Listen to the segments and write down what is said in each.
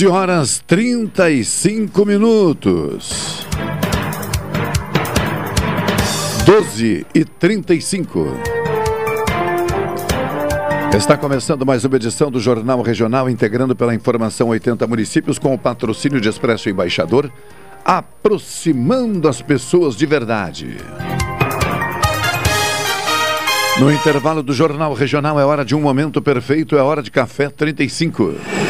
12 horas 35 minutos. 12 e 35. Está começando mais uma edição do Jornal Regional, integrando pela informação 80 municípios com o patrocínio de Expresso Embaixador, aproximando as pessoas de verdade. No intervalo do Jornal Regional é hora de um momento perfeito, é hora de café 35.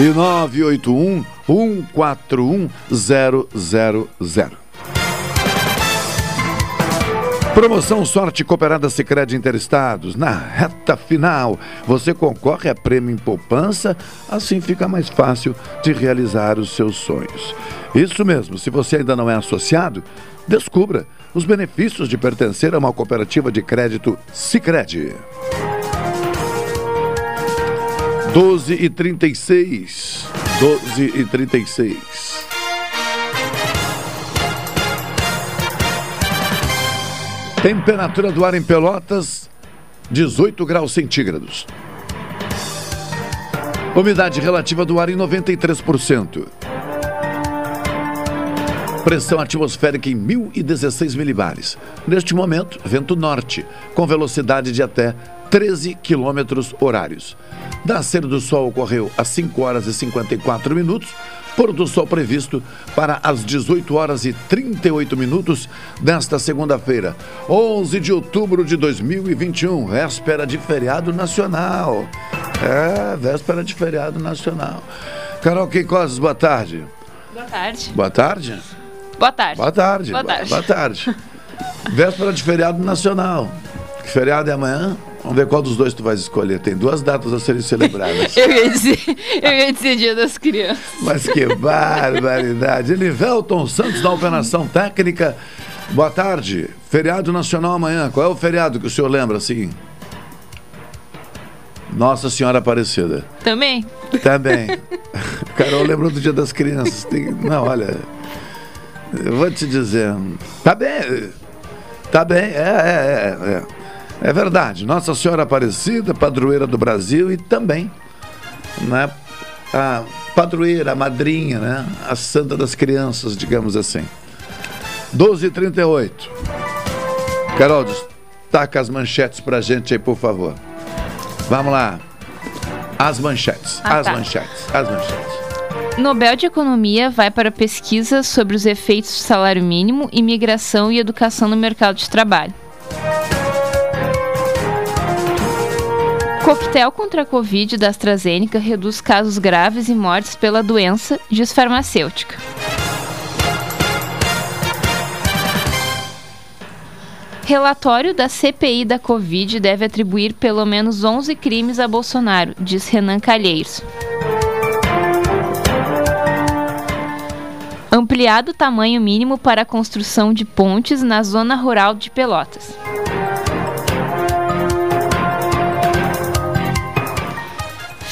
e 981 141 000. Promoção Sorte Cooperada Sicredi Interestados. Na reta final, você concorre a prêmio em poupança, assim fica mais fácil de realizar os seus sonhos. Isso mesmo, se você ainda não é associado, descubra os benefícios de pertencer a uma cooperativa de crédito Sicredi. 12 e 36. 12 e 36. Temperatura do ar em Pelotas, 18 graus centígrados. Umidade relativa do ar em 93%. Pressão atmosférica em 1016 milibares. Neste momento, vento norte, com velocidade de até 13 quilômetros horários. Nascer do sol ocorreu às 5 horas e 54 minutos, pôr do sol previsto para as 18 horas e 38 minutos desta segunda-feira, 11 de outubro de 2021, véspera de feriado nacional. É, véspera de feriado nacional. Carol Queicoses, boa tarde. Boa tarde. Boa tarde. Boa tarde. Boa tarde. Boa tarde. Boa tarde. véspera de feriado nacional. Que feriado é amanhã? Vamos ver qual dos dois tu vais escolher. Tem duas datas a serem celebradas. eu, ia dizer, eu ia dizer Dia das Crianças. Mas que barbaridade. Elivelton Santos da Operação Técnica. Boa tarde. Feriado nacional amanhã. Qual é o feriado que o senhor lembra assim? Nossa Senhora Aparecida. Também? Também. Carol lembrou do Dia das Crianças. Tem... Não, olha. Eu vou te dizer. Tá bem. Tá bem. É, é, é. é. É verdade. Nossa Senhora Aparecida, padroeira do Brasil e também né, a padroeira, a madrinha, né, a santa das crianças, digamos assim. 12h38. Carol, destaca as manchetes pra gente aí, por favor. Vamos lá. As manchetes, Ah, as tá. manchetes, as manchetes. Nobel de Economia vai para pesquisa sobre os efeitos do salário mínimo, imigração e educação no mercado de trabalho. Coquetel contra a Covid da AstraZeneca reduz casos graves e mortes pela doença, diz farmacêutica. Relatório da CPI da Covid deve atribuir pelo menos 11 crimes a Bolsonaro, diz Renan Calheiros. Ampliado o tamanho mínimo para a construção de pontes na zona rural de Pelotas.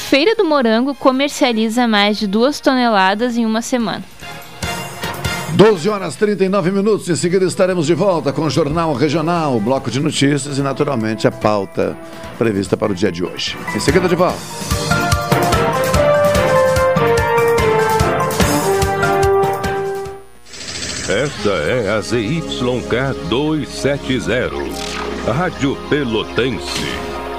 Feira do Morango comercializa mais de duas toneladas em uma semana. 12 horas 39 minutos. Em seguida estaremos de volta com o Jornal Regional, bloco de notícias e, naturalmente, a pauta prevista para o dia de hoje. Em seguida, de volta. Esta é a ZYK 270, Rádio Pelotense,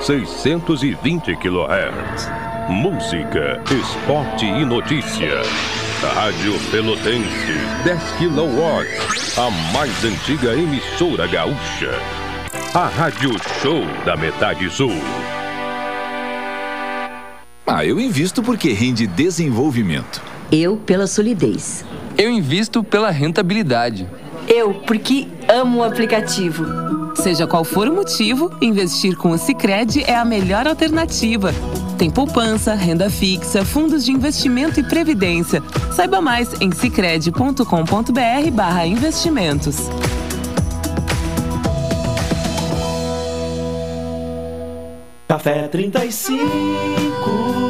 620 kHz. Música, esporte e notícia. Rádio Pelotense, 10 kW, a mais antiga emissora gaúcha. A Rádio Show da Metade Sul. Ah, eu invisto porque rende desenvolvimento. Eu pela solidez. Eu invisto pela rentabilidade. Eu porque amo o aplicativo. Seja qual for o motivo, investir com o Sicredi é a melhor alternativa. Tem poupança, renda fixa, fundos de investimento e previdência. Saiba mais em sicredi.com.br/barra investimentos. Café 35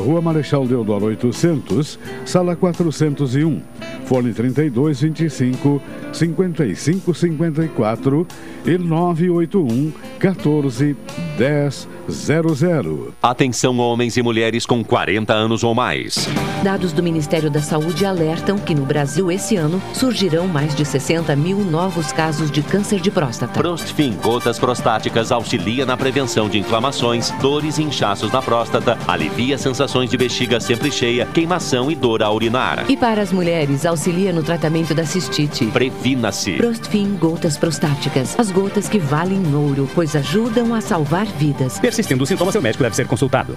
Rua Marechal Deodoro 800, Sala 401. Fone 32 25 55 54 e 981 14 10 00. Atenção homens e mulheres com 40 anos ou mais. Dados do Ministério da Saúde alertam que no Brasil esse ano surgirão mais de 60 mil novos casos de câncer de próstata. Prostfin Gotas Prostáticas auxilia na prevenção de inflamações, dores e inchaços na próstata, alivia sensações de bexiga sempre cheia, queimação e dor ao urinar. E para as mulheres, auxilia no tratamento da cistite. Previna-se. Prostfin Gotas Prostáticas. As gotas que valem ouro, pois ajudam a salvar vidas. Persistindo os sintomas, seu médico deve ser consultado.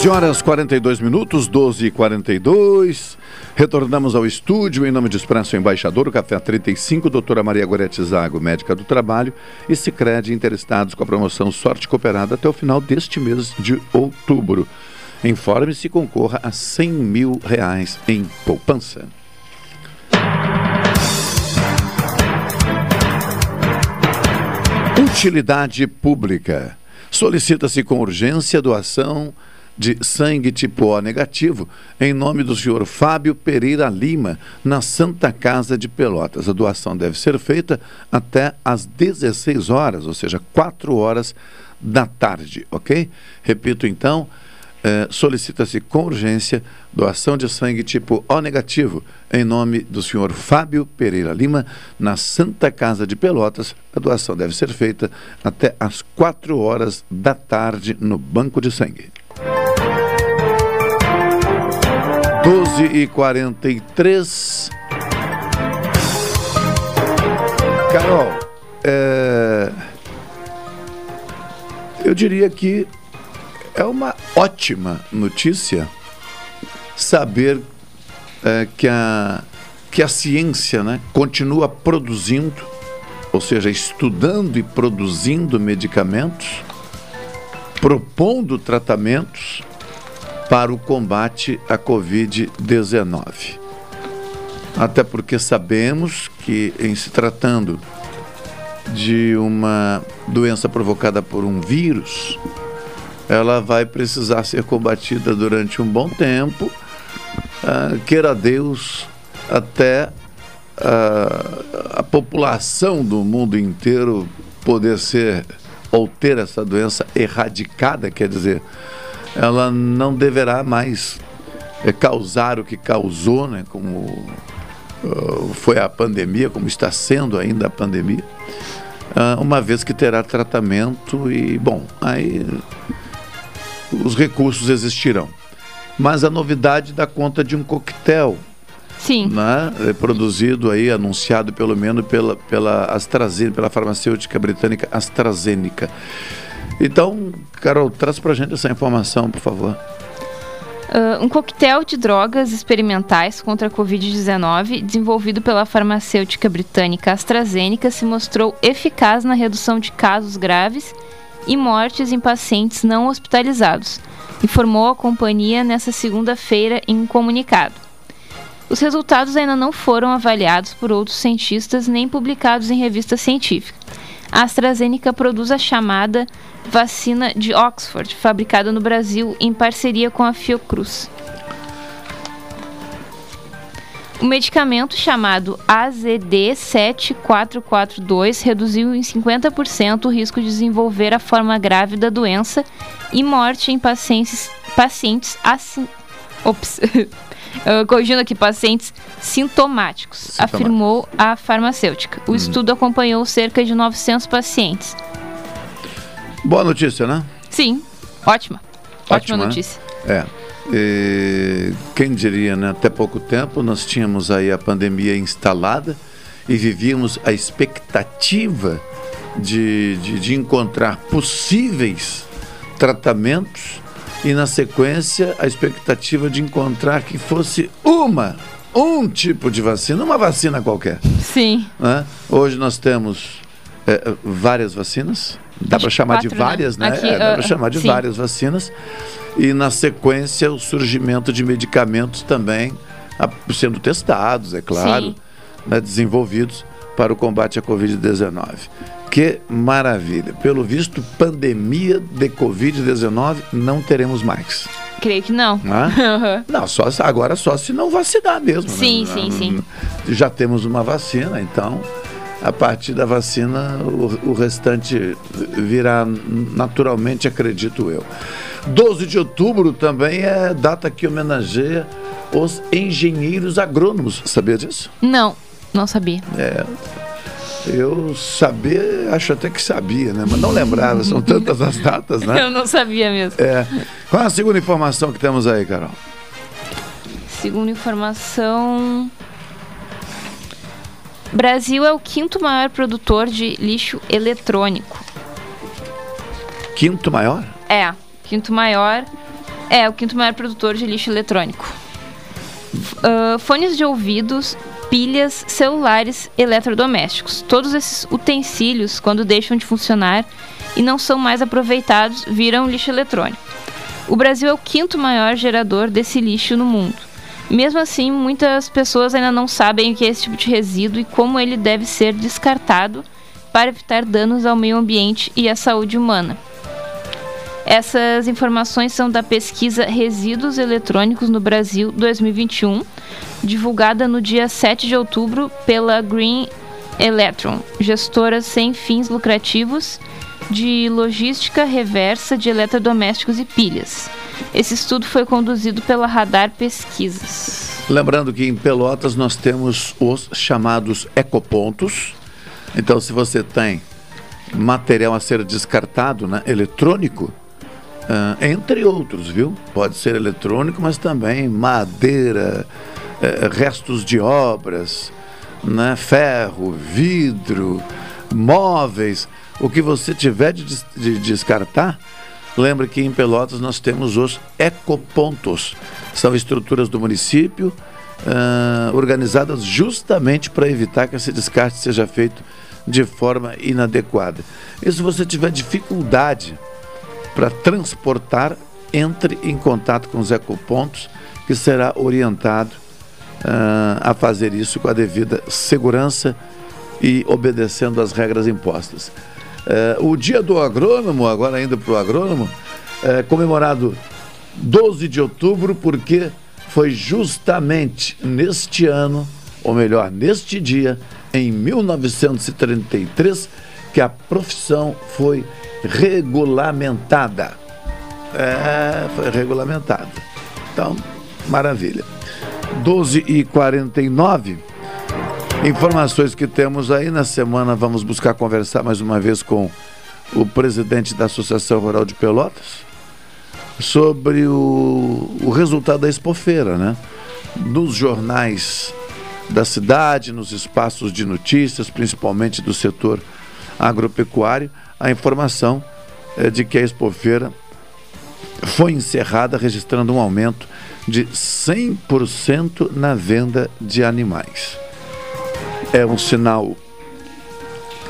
Doze horas 42 minutos, 12 e 42 Retornamos ao estúdio em nome de Expresso Embaixador, o Café 35, doutora Maria Gorete Zago, médica do trabalho, e Cicred interessados com a promoção Sorte Cooperada até o final deste mês de outubro. Informe-se e concorra a 100 mil reais em poupança. Utilidade pública. Solicita-se com urgência doação de sangue tipo O negativo em nome do senhor Fábio Pereira Lima, na Santa Casa de Pelotas. A doação deve ser feita até às 16 horas, ou seja, 4 horas da tarde, ok? Repito então, eh, solicita-se com urgência doação de sangue tipo O negativo em nome do senhor Fábio Pereira Lima, na Santa Casa de Pelotas. A doação deve ser feita até às 4 horas da tarde no Banco de Sangue. 12 e 43 Carol, é... eu diria que é uma ótima notícia saber é, que, a, que a ciência né, continua produzindo, ou seja, estudando e produzindo medicamentos, propondo tratamentos para o combate à Covid-19. Até porque sabemos que, em se tratando de uma doença provocada por um vírus, ela vai precisar ser combatida durante um bom tempo, uh, queira Deus, até uh, a população do mundo inteiro poder ser ou ter essa doença erradicada, quer dizer, ela não deverá mais é, causar o que causou, né, como uh, foi a pandemia, como está sendo ainda a pandemia, uh, uma vez que terá tratamento e, bom, aí os recursos existirão. Mas a novidade dá conta de um coquetel. Sim. Né, é produzido aí, anunciado pelo menos pela, pela AstraZeneca, pela farmacêutica britânica AstraZeneca. Então, Carol, traz pra gente essa informação, por favor. Uh, um coquetel de drogas experimentais contra a Covid-19, desenvolvido pela farmacêutica britânica AstraZeneca, se mostrou eficaz na redução de casos graves e mortes em pacientes não hospitalizados, informou a companhia nesta segunda-feira em um comunicado. Os resultados ainda não foram avaliados por outros cientistas nem publicados em revista científica. A AstraZeneca produz a chamada vacina de Oxford, fabricada no Brasil em parceria com a Fiocruz. O medicamento chamado AZD7442 reduziu em 50% o risco de desenvolver a forma grave da doença e morte em pacientes, pacientes assim. Ops. corrigindo aqui, pacientes sintomáticos, Sintomático. afirmou a farmacêutica. O hum. estudo acompanhou cerca de 900 pacientes. Boa notícia, né? Sim, ótima. Ótima, ótima né? notícia. É. E, quem diria, né? Até pouco tempo nós tínhamos aí a pandemia instalada e vivíamos a expectativa de, de, de encontrar possíveis tratamentos e na sequência a expectativa de encontrar que fosse uma, um tipo de vacina, uma vacina qualquer. Sim. Né? Hoje nós temos é, várias vacinas Dá para chamar quatro, de né? várias, né? né? Aqui, é, dá para uh, chamar de sim. várias vacinas. E na sequência, o surgimento de medicamentos também sendo testados, é claro, né, desenvolvidos para o combate à Covid-19. Que maravilha! Pelo visto, pandemia de Covid-19 não teremos mais. Creio que não. Uhum. Não, só, agora só se não vacinar mesmo. Sim, né? sim, sim. Já temos uma vacina, então a partir da vacina o, o restante virá naturalmente, acredito eu. 12 de outubro também é data que homenageia os engenheiros agrônomos. Sabia disso? Não, não sabia. É. Eu sabia, acho até que sabia, né? Mas não lembrava, são tantas as datas, né? Eu não sabia mesmo. É. Qual a segunda informação que temos aí, Carol? Segunda informação. Brasil é o quinto maior produtor de lixo eletrônico. Quinto maior? É, quinto maior. É, o quinto maior produtor de lixo eletrônico. Uh, fones de ouvidos, pilhas, celulares, eletrodomésticos. Todos esses utensílios, quando deixam de funcionar e não são mais aproveitados, viram lixo eletrônico. O Brasil é o quinto maior gerador desse lixo no mundo. Mesmo assim, muitas pessoas ainda não sabem o que é esse tipo de resíduo e como ele deve ser descartado para evitar danos ao meio ambiente e à saúde humana. Essas informações são da pesquisa Resíduos Eletrônicos no Brasil 2021, divulgada no dia 7 de outubro pela Green Electron, gestora sem fins lucrativos de logística reversa de eletrodomésticos e pilhas. Esse estudo foi conduzido pela Radar Pesquisas. Lembrando que em Pelotas nós temos os chamados ecopontos. Então, se você tem material a ser descartado, né, eletrônico, ah, entre outros, viu? Pode ser eletrônico, mas também madeira, eh, restos de obras, né? ferro, vidro, móveis. O que você tiver de, des- de descartar, lembre que em Pelotas nós temos os ecopontos. São estruturas do município ah, organizadas justamente para evitar que esse descarte seja feito de forma inadequada. E se você tiver dificuldade para transportar, entre em contato com os ecopontos, que será orientado ah, a fazer isso com a devida segurança e obedecendo às regras impostas. Eh, o dia do agrônomo, agora indo para o agrônomo, é comemorado 12 de outubro, porque foi justamente neste ano, ou melhor, neste dia, em 1933, que a profissão foi regulamentada. É, foi regulamentada. Então, maravilha. 12 e 49 Informações que temos aí na semana, vamos buscar conversar mais uma vez com o presidente da Associação Rural de Pelotas sobre o, o resultado da expofeira, né? Nos jornais da cidade, nos espaços de notícias, principalmente do setor agropecuário, a informação é de que a expofeira foi encerrada, registrando um aumento de 100% na venda de animais. É um sinal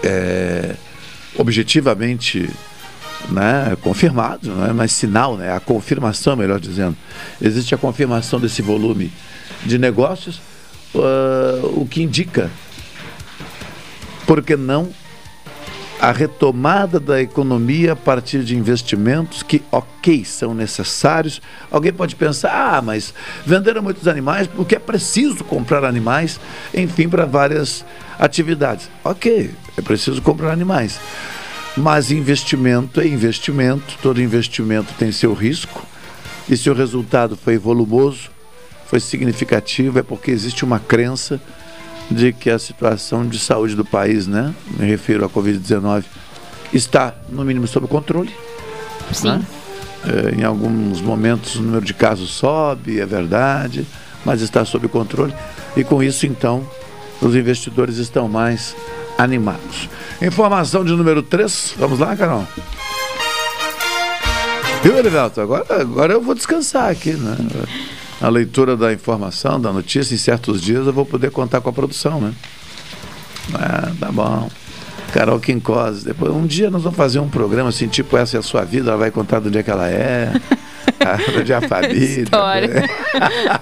é, objetivamente né, confirmado, não é mais sinal, né, a confirmação, melhor dizendo. Existe a confirmação desse volume de negócios, uh, o que indica, por que não, a retomada da economia a partir de investimentos que, ok, são necessários. Alguém pode pensar, ah, mas venderam muitos animais porque é preciso comprar animais, enfim, para várias atividades. Ok, é preciso comprar animais. Mas investimento é investimento, todo investimento tem seu risco. E se o resultado foi volumoso, foi significativo, é porque existe uma crença de que a situação de saúde do país, né, me refiro à Covid-19, está, no mínimo, sob controle. Sim. né? É, em alguns momentos o número de casos sobe, é verdade, mas está sob controle. E com isso, então, os investidores estão mais animados. Informação de número 3. Vamos lá, Carol? Viu, Elivelto? Agora, agora eu vou descansar aqui, né? A leitura da informação, da notícia, em certos dias eu vou poder contar com a produção, né? Ah, tá bom. Carol Quincose. Depois, um dia nós vamos fazer um programa assim, tipo Essa é a Sua Vida, ela vai contar do dia que ela é. do dia a família. História.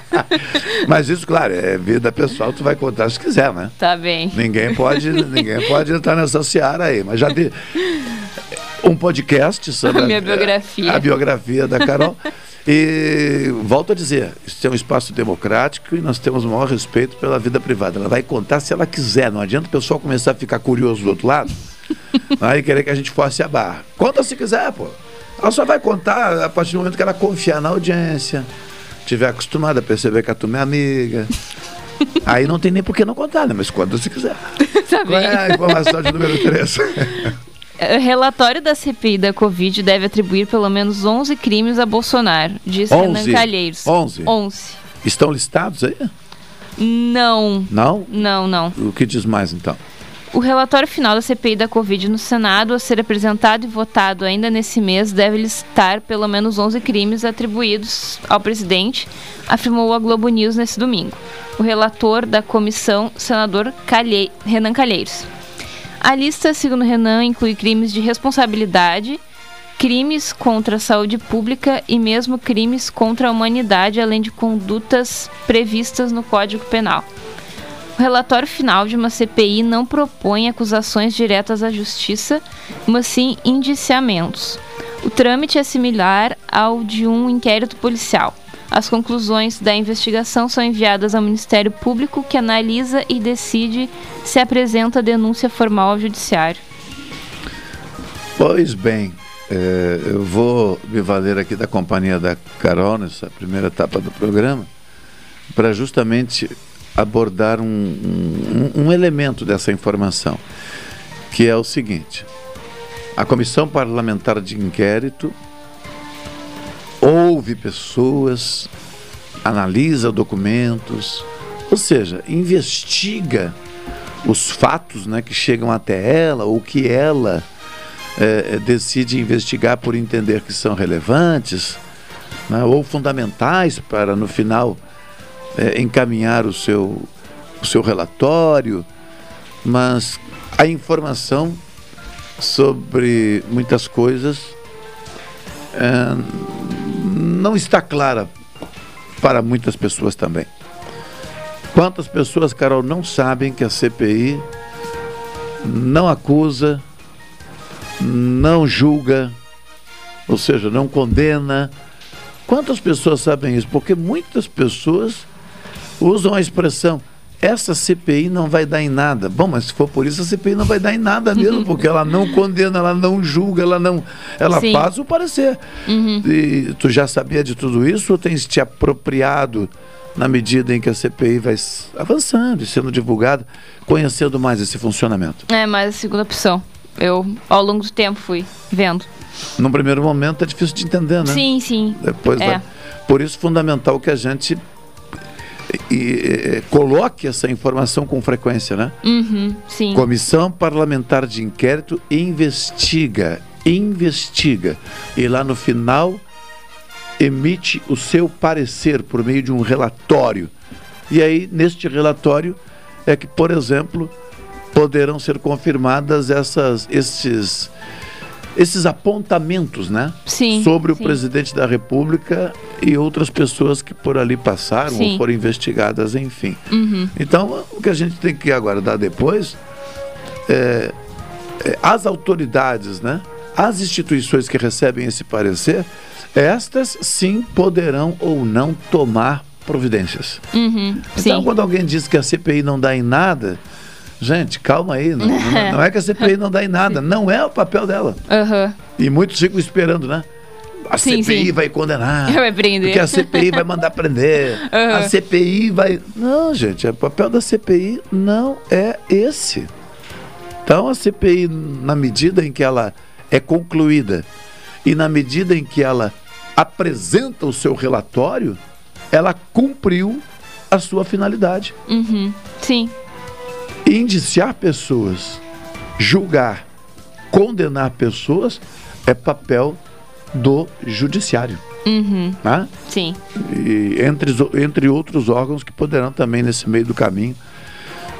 Mas isso, claro, é vida pessoal, tu vai contar se quiser, né? Tá bem. Ninguém pode, ninguém pode entrar nessa seara aí. Mas já de um podcast sobre A minha biografia. a biografia da Carol. E volto a dizer, isso é um espaço democrático e nós temos o maior respeito pela vida privada. Ela vai contar se ela quiser, não adianta o pessoal começar a ficar curioso do outro lado aí querer que a gente force a barra. Conta se quiser, pô. Ela só vai contar a partir do momento que ela confiar na audiência, tiver acostumada a perceber que a turma é amiga. Aí não tem nem por que não contar, né? Mas conta se quiser. Tá Qual é a informação de número 3? O relatório da CPI da Covid deve atribuir pelo menos 11 crimes a Bolsonaro, diz Renan 11? Calheiros. 11? 11. Estão listados aí? Não. Não? Não, não. O que diz mais então? O relatório final da CPI da Covid no Senado, a ser apresentado e votado ainda nesse mês, deve listar pelo menos 11 crimes atribuídos ao presidente, afirmou a Globo News nesse domingo. O relator da comissão, senador Calhe... Renan Calheiros. A lista, segundo Renan, inclui crimes de responsabilidade, crimes contra a saúde pública e mesmo crimes contra a humanidade, além de condutas previstas no Código Penal. O relatório final de uma CPI não propõe acusações diretas à justiça, mas sim indiciamentos. O trâmite é similar ao de um inquérito policial. As conclusões da investigação são enviadas ao Ministério Público, que analisa e decide se apresenta denúncia formal ao Judiciário. Pois bem, eh, eu vou me valer aqui da companhia da Carol nessa primeira etapa do programa para justamente abordar um, um- um elemento dessa informação, que é o seguinte: a Comissão Parlamentar de Inquérito ouve pessoas, analisa documentos, ou seja, investiga os fatos né, que chegam até ela ou que ela é, decide investigar por entender que são relevantes né, ou fundamentais para no final é, encaminhar o seu, o seu relatório, mas a informação sobre muitas coisas é, não está clara para muitas pessoas também. Quantas pessoas, Carol, não sabem que a CPI não acusa, não julga, ou seja, não condena. Quantas pessoas sabem isso? Porque muitas pessoas usam a expressão essa CPI não vai dar em nada. Bom, mas se for por isso, a CPI não vai dar em nada mesmo, porque ela não condena, ela não julga, ela não. Ela Sim. faz o parecer. Uhum. E tu já sabia de tudo isso ou tens te apropriado na medida em que a CPI vai avançando e sendo divulgada, conhecendo mais esse funcionamento? É, mais a segunda opção. Eu, ao longo do tempo, fui vendo. Num primeiro momento é difícil de entender, né? Sim, sim. Depois é. vai. Por isso, fundamental que a gente e, coloque essa informação com frequência, né? Uhum, sim. Comissão Parlamentar de Inquérito investiga, investiga. E lá no final emite o seu parecer por meio de um relatório. E aí, neste relatório, é que, por exemplo, poderão ser confirmadas essas, esses esses apontamentos, né? Sim. Sobre o sim. presidente da República e outras pessoas que por ali passaram sim. ou foram investigadas, enfim. Uhum. Então, o que a gente tem que aguardar depois é, é as autoridades, né? As instituições que recebem esse parecer, estas sim poderão ou não tomar providências. Uhum. Então, quando alguém diz que a CPI não dá em nada, Gente, calma aí. Não, não, é que a CPI não dá em nada. Não é o papel dela. Uhum. E muitos ficam esperando, né? A sim, CPI sim. vai condenar. Vai prender. Porque a CPI vai mandar prender. Uhum. A CPI vai. Não, gente, o papel da CPI não é esse. Então a CPI, na medida em que ela é concluída e na medida em que ela apresenta o seu relatório, ela cumpriu a sua finalidade. Uhum. Sim indiciar pessoas, julgar, condenar pessoas é papel do judiciário. Uhum. Né? Sim. E entre, entre outros órgãos que poderão também, nesse meio do caminho,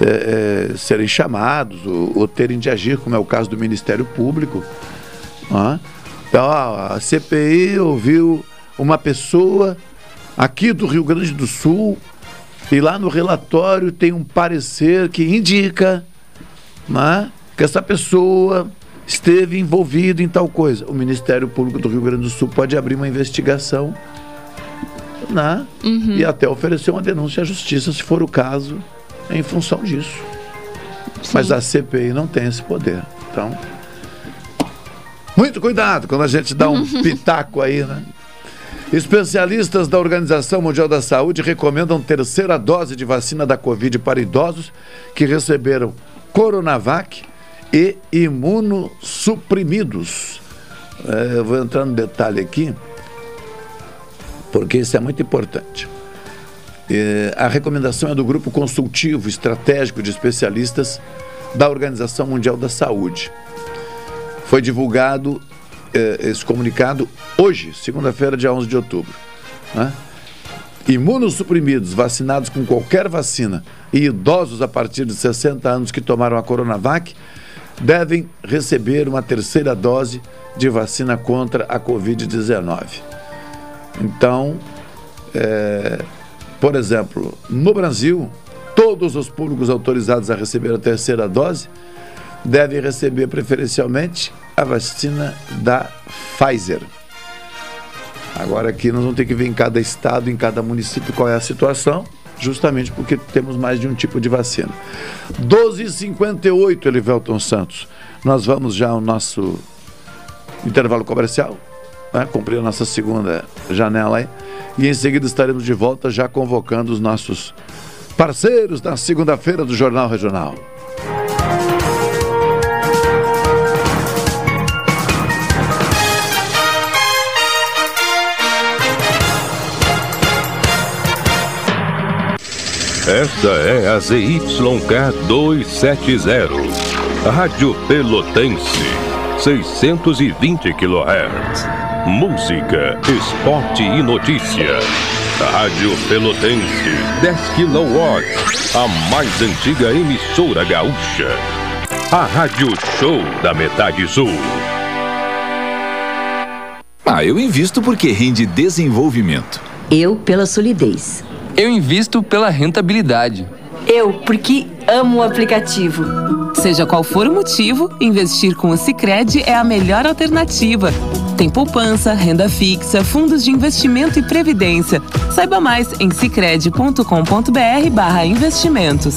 é, é, serem chamados ou, ou, terem de agir, como é o caso do Ministério Público. Né? Então, a CPI ouviu uma pessoa aqui do Rio Grande do Sul e lá no relatório tem um parecer que indica né, que essa pessoa esteve envolvida em tal coisa. O Ministério Público do Rio Grande do Sul pode abrir uma investigação né, uhum. e até oferecer uma denúncia à justiça, se for o caso, em função disso. Sim. Mas a CPI não tem esse poder. Então, muito cuidado quando a gente dá um pitaco aí, né? Especialistas da Organização Mundial da Saúde recomendam terceira dose de vacina da Covid para idosos que receberam Coronavac e imunossuprimidos. É, eu vou entrar no detalhe aqui, porque isso é muito importante. É, a recomendação é do Grupo Consultivo Estratégico de Especialistas da Organização Mundial da Saúde. Foi divulgado eh, esse comunicado hoje, segunda-feira, dia 11 de outubro. Né? Imunossuprimidos, vacinados com qualquer vacina e idosos a partir de 60 anos que tomaram a Coronavac devem receber uma terceira dose de vacina contra a Covid-19. Então, é, por exemplo, no Brasil, todos os públicos autorizados a receber a terceira dose devem receber preferencialmente a vacina da Pfizer. Agora aqui nós vamos ter que ver em cada estado, em cada município qual é a situação, justamente porque temos mais de um tipo de vacina. 12h58, Elivelton Santos. Nós vamos já ao nosso intervalo comercial, né? cumprir a nossa segunda janela aí. E em seguida estaremos de volta já convocando os nossos parceiros da segunda-feira do Jornal Regional. Esta é a ZYK 270, Rádio Pelotense, 620 kHz. Música, esporte e notícia. Rádio Pelotense, 10 kW, a mais antiga emissora gaúcha. A Rádio Show da Metade Sul. Ah, eu invisto porque rende desenvolvimento. Eu pela solidez. Eu invisto pela rentabilidade. Eu porque amo o aplicativo. Seja qual for o motivo, investir com o Sicredi é a melhor alternativa. Tem poupança, renda fixa, fundos de investimento e previdência. Saiba mais em sicredi.com.br/investimentos.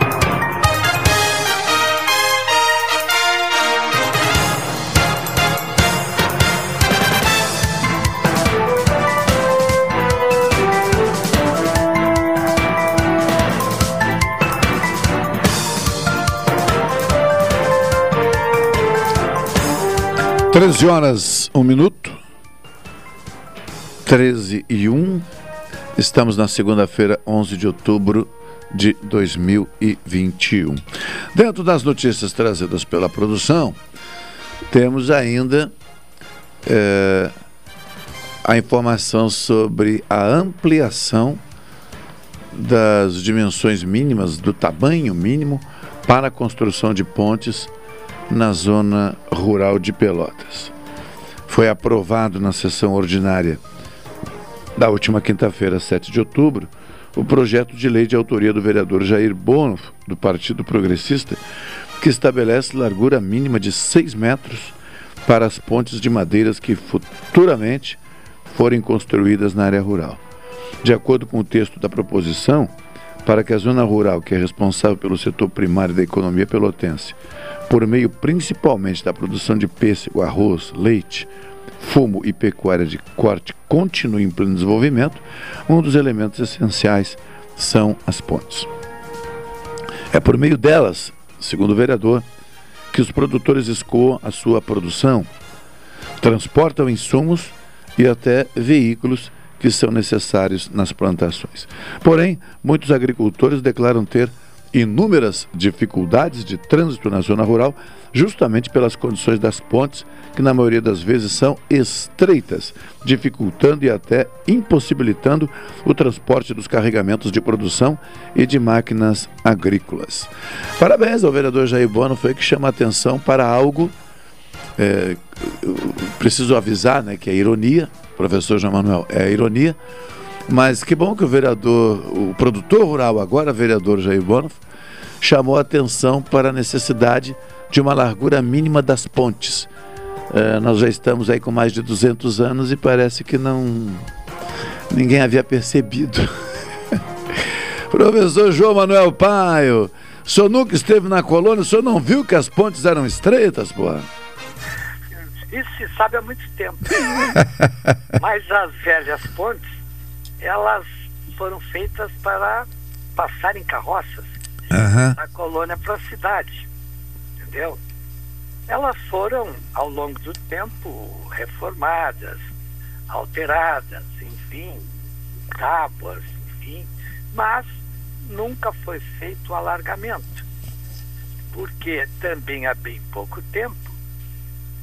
Treze horas, um minuto. 13 e 1. Estamos na segunda-feira, 11 de outubro de 2021. Dentro das notícias trazidas pela produção, temos ainda é, a informação sobre a ampliação das dimensões mínimas, do tamanho mínimo para a construção de pontes na zona rural de Pelotas. Foi aprovado na sessão ordinária da última quinta-feira, 7 de outubro, o projeto de lei de autoria do vereador Jair Bono, do Partido Progressista, que estabelece largura mínima de 6 metros para as pontes de madeiras que futuramente forem construídas na área rural. De acordo com o texto da proposição, para que a zona rural, que é responsável pelo setor primário da economia pelotense, por meio principalmente da produção de pêssego, arroz, leite, fumo e pecuária de corte continue em pleno desenvolvimento, um dos elementos essenciais são as pontes. É por meio delas, segundo o vereador, que os produtores escoam a sua produção, transportam insumos e até veículos que são necessários nas plantações. Porém, muitos agricultores declaram ter inúmeras dificuldades de trânsito na zona rural, justamente pelas condições das pontes, que na maioria das vezes são estreitas, dificultando e até impossibilitando o transporte dos carregamentos de produção e de máquinas agrícolas. Parabéns ao vereador Jair Bono, foi que chama a atenção para algo. É, preciso avisar né, que é ironia, professor João Manuel, é ironia, mas que bom que o vereador, o produtor rural, agora vereador Jair Bono, chamou a atenção para a necessidade de uma largura mínima das pontes. É, nós já estamos aí com mais de 200 anos e parece que não ninguém havia percebido. Professor João Manuel Paio, O senhor nunca esteve na colônia, o senhor não viu que as pontes eram estreitas, pô? Isso se sabe há muito tempo. Mas as velhas pontes, elas foram feitas para passar em carroças Aham. da colônia para a cidade. Entendeu? Elas foram, ao longo do tempo, reformadas, alteradas, enfim, tábuas, enfim, mas nunca foi feito o alargamento. Porque também há bem pouco tempo,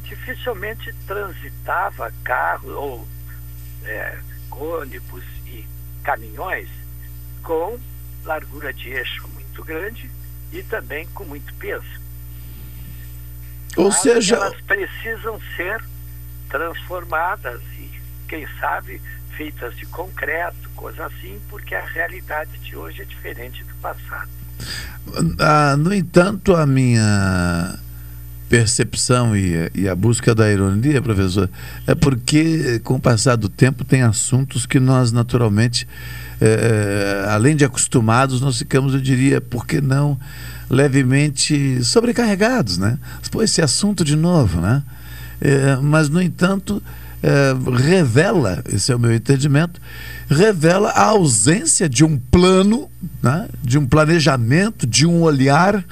dificilmente transitava carro ou é, ônibus e caminhões com largura de eixo muito grande e também com muito peso. Ou Mas seja, elas precisam ser transformadas e, quem sabe, feitas de concreto, coisa assim, porque a realidade de hoje é diferente do passado. ah, no entanto, a minha percepção e, e a busca da ironia, professor, é porque com o passar do tempo tem assuntos que nós naturalmente, eh, além de acostumados, nós ficamos, eu diria, por que não, levemente sobrecarregados, né? Pô, esse assunto de novo, né? Eh, mas, no entanto, eh, revela, esse é o meu entendimento, revela a ausência de um plano, né? de um planejamento, de um olhar.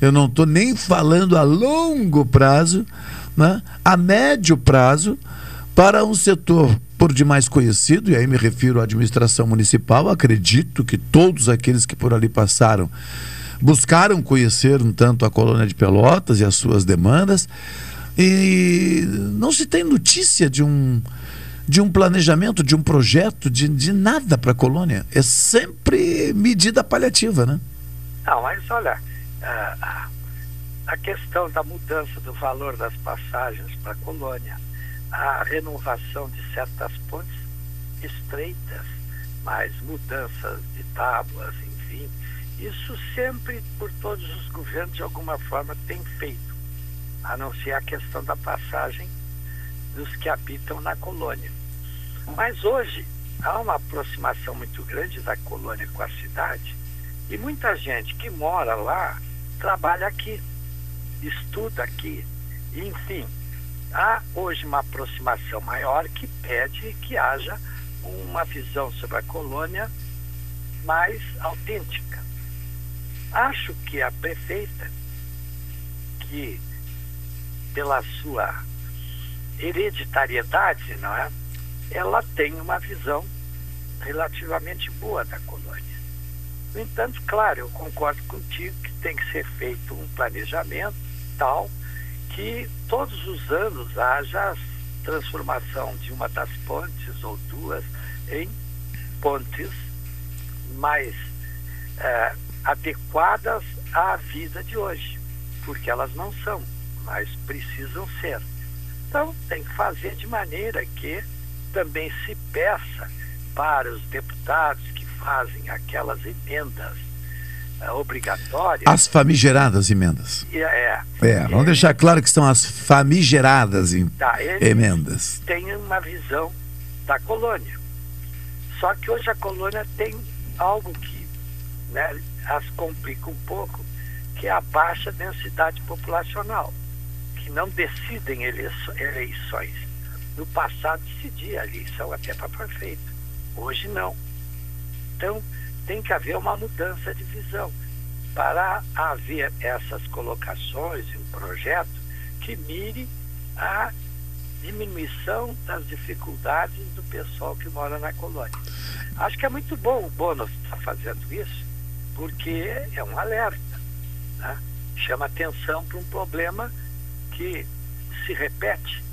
Eu não estou nem falando a longo prazo, né? a médio prazo, para um setor por demais conhecido, e aí me refiro à administração municipal. Acredito que todos aqueles que por ali passaram buscaram conhecer um tanto a colônia de Pelotas e as suas demandas, e não se tem notícia de um, de um planejamento, de um projeto, de, de nada para a colônia. É sempre medida paliativa, né? Não, mas olha, a, a- questão da mudança do valor das passagens para a colônia, a renovação de certas pontes estreitas, mas mudanças de tábuas, enfim, isso sempre por todos os governos de alguma forma tem feito, a não ser a questão da passagem dos que habitam na colônia. Mas hoje há uma aproximação muito grande da colônia com a cidade e muita gente que mora lá trabalha aqui, estuda aqui, enfim. Há hoje uma aproximação maior que pede que haja uma visão sobre a colônia mais autêntica. Acho que a prefeita, que pela sua hereditariedade, não é? Ela tem uma visão relativamente boa da colônia. No entanto, claro, eu concordo contigo que tem que ser feito um planejamento tal que todos os anos haja transformação de uma das pontes ou duas em pontes mais eh, adequadas à vida de hoje, porque elas não são, mas precisam ser. Então, tem que fazer de maneira que também se peça para os deputados fazem aquelas emendas eh, obrigatórias. As famigeradas emendas. E, é, É, vamos deixar claro que são as famigeradas em- Tá, emendas. têm uma visão da colônia. Só que hoje a colônia tem algo que né, as complica um pouco, que é a baixa densidade populacional, que não decidem eleições. No passado decidia a eleição até para prefeito. Hoje não. Então tem que haver uma mudança de visão para haver essas colocações em um projeto que mire a diminuição das dificuldades do pessoal que mora na colônia. Acho que é muito bom o Bônus estar fazendo isso, porque é um alerta. né? Chama atenção para um problema que se repete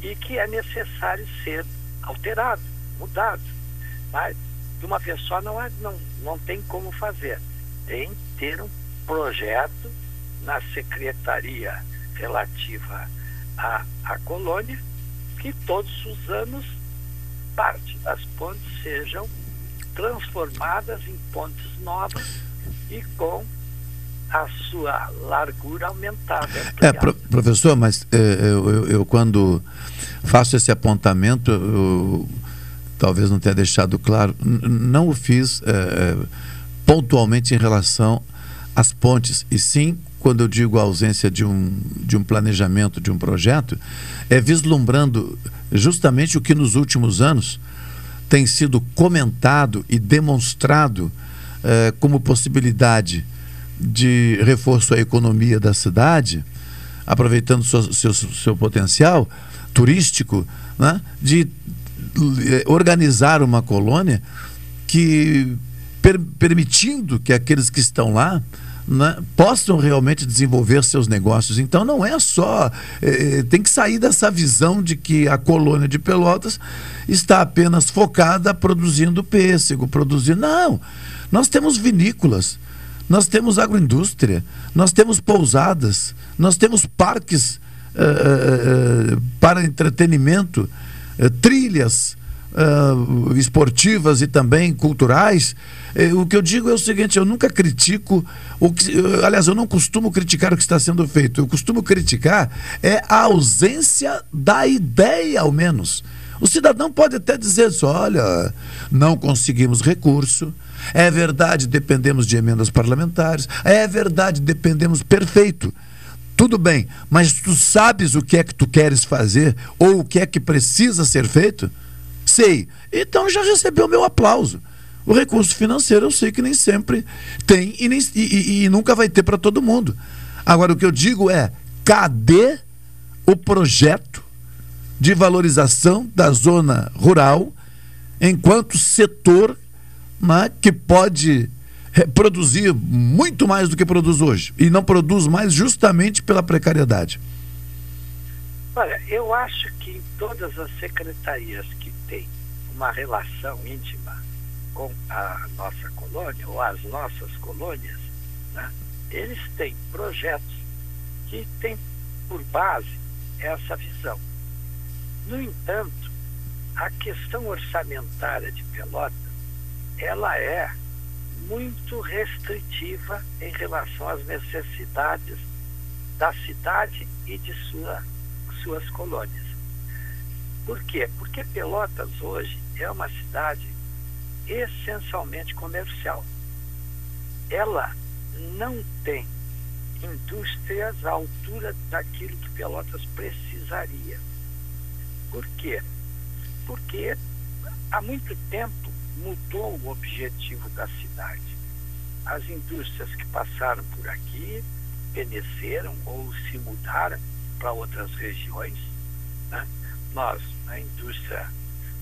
e que é necessário ser alterado, mudado. Mas de uma vez só não, é, não, não tem como fazer. Tem que ter um projeto na secretaria relativa à, à colônia, que todos os anos parte das pontes sejam transformadas em pontes novas e com a sua largura aumentada. É, pro- professor, mas é, eu, eu- eu quando faço esse apontamento, eu, talvez não tenha deixado claro, não o fiz é, pontualmente em relação as pontes, e sim, quando eu digo a ausência de um, de um planejamento, de um projeto, é vislumbrando justamente o que nos últimos anos tem sido comentado e demonstrado eh, como possibilidade de reforço à economia da cidade, aproveitando seu, seu, seu potencial turístico, né, de organizar uma colônia que per, permitindo que aqueles que estão lá né, possam realmente desenvolver seus negócios. Então não é só. É, tem que sair dessa visão de que a colônia de Pelotas está apenas focada produzindo pêssego, produzindo. Não! Nós temos vinícolas, nós temos agroindústria, nós temos pousadas, nós temos parques uh, uh, para entretenimento, uh, trilhas esportivas e também culturais. o que eu digo é o seguinte: eu nunca critico, o que, aliás, eu não costumo criticar o que está sendo feito, eu costumo criticar é a ausência da ideia, ao menos. O cidadão pode até dizer só, olha, não conseguimos recurso, é verdade, dependemos de emendas parlamentares. É verdade, dependemos perfeito. Tudo bem, mas tu sabes o que é que tu queres fazer ou o que é que precisa ser feito? Sei. Então já recebeu meu aplauso. O recurso financeiro eu sei que nem sempre tem e, nem, e, e nunca vai ter para todo mundo. Agora, o que eu digo é: cadê o projeto de valorização da zona rural enquanto setor né, que pode produzir muito mais do que produz hoje e não produz mais justamente pela precariedade? Olha, eu acho que em todas as secretarias que têm uma relação íntima com a nossa colônia ou as nossas colônias, né, eles têm projetos que têm por base essa visão. No entanto, a questão orçamentária de Pelotas ela é muito restritiva em relação às necessidades da cidade e de sua, suas colônias. Por quê? Porque Pelotas hoje é uma cidade essencialmente comercial. Ela não tem indústrias à altura daquilo que Pelotas precisaria. Por quê? Porque há muito tempo mudou o objetivo da cidade. As indústrias que passaram por aqui peneceram ou se mudaram para outras regiões. Né? Nós, a indústria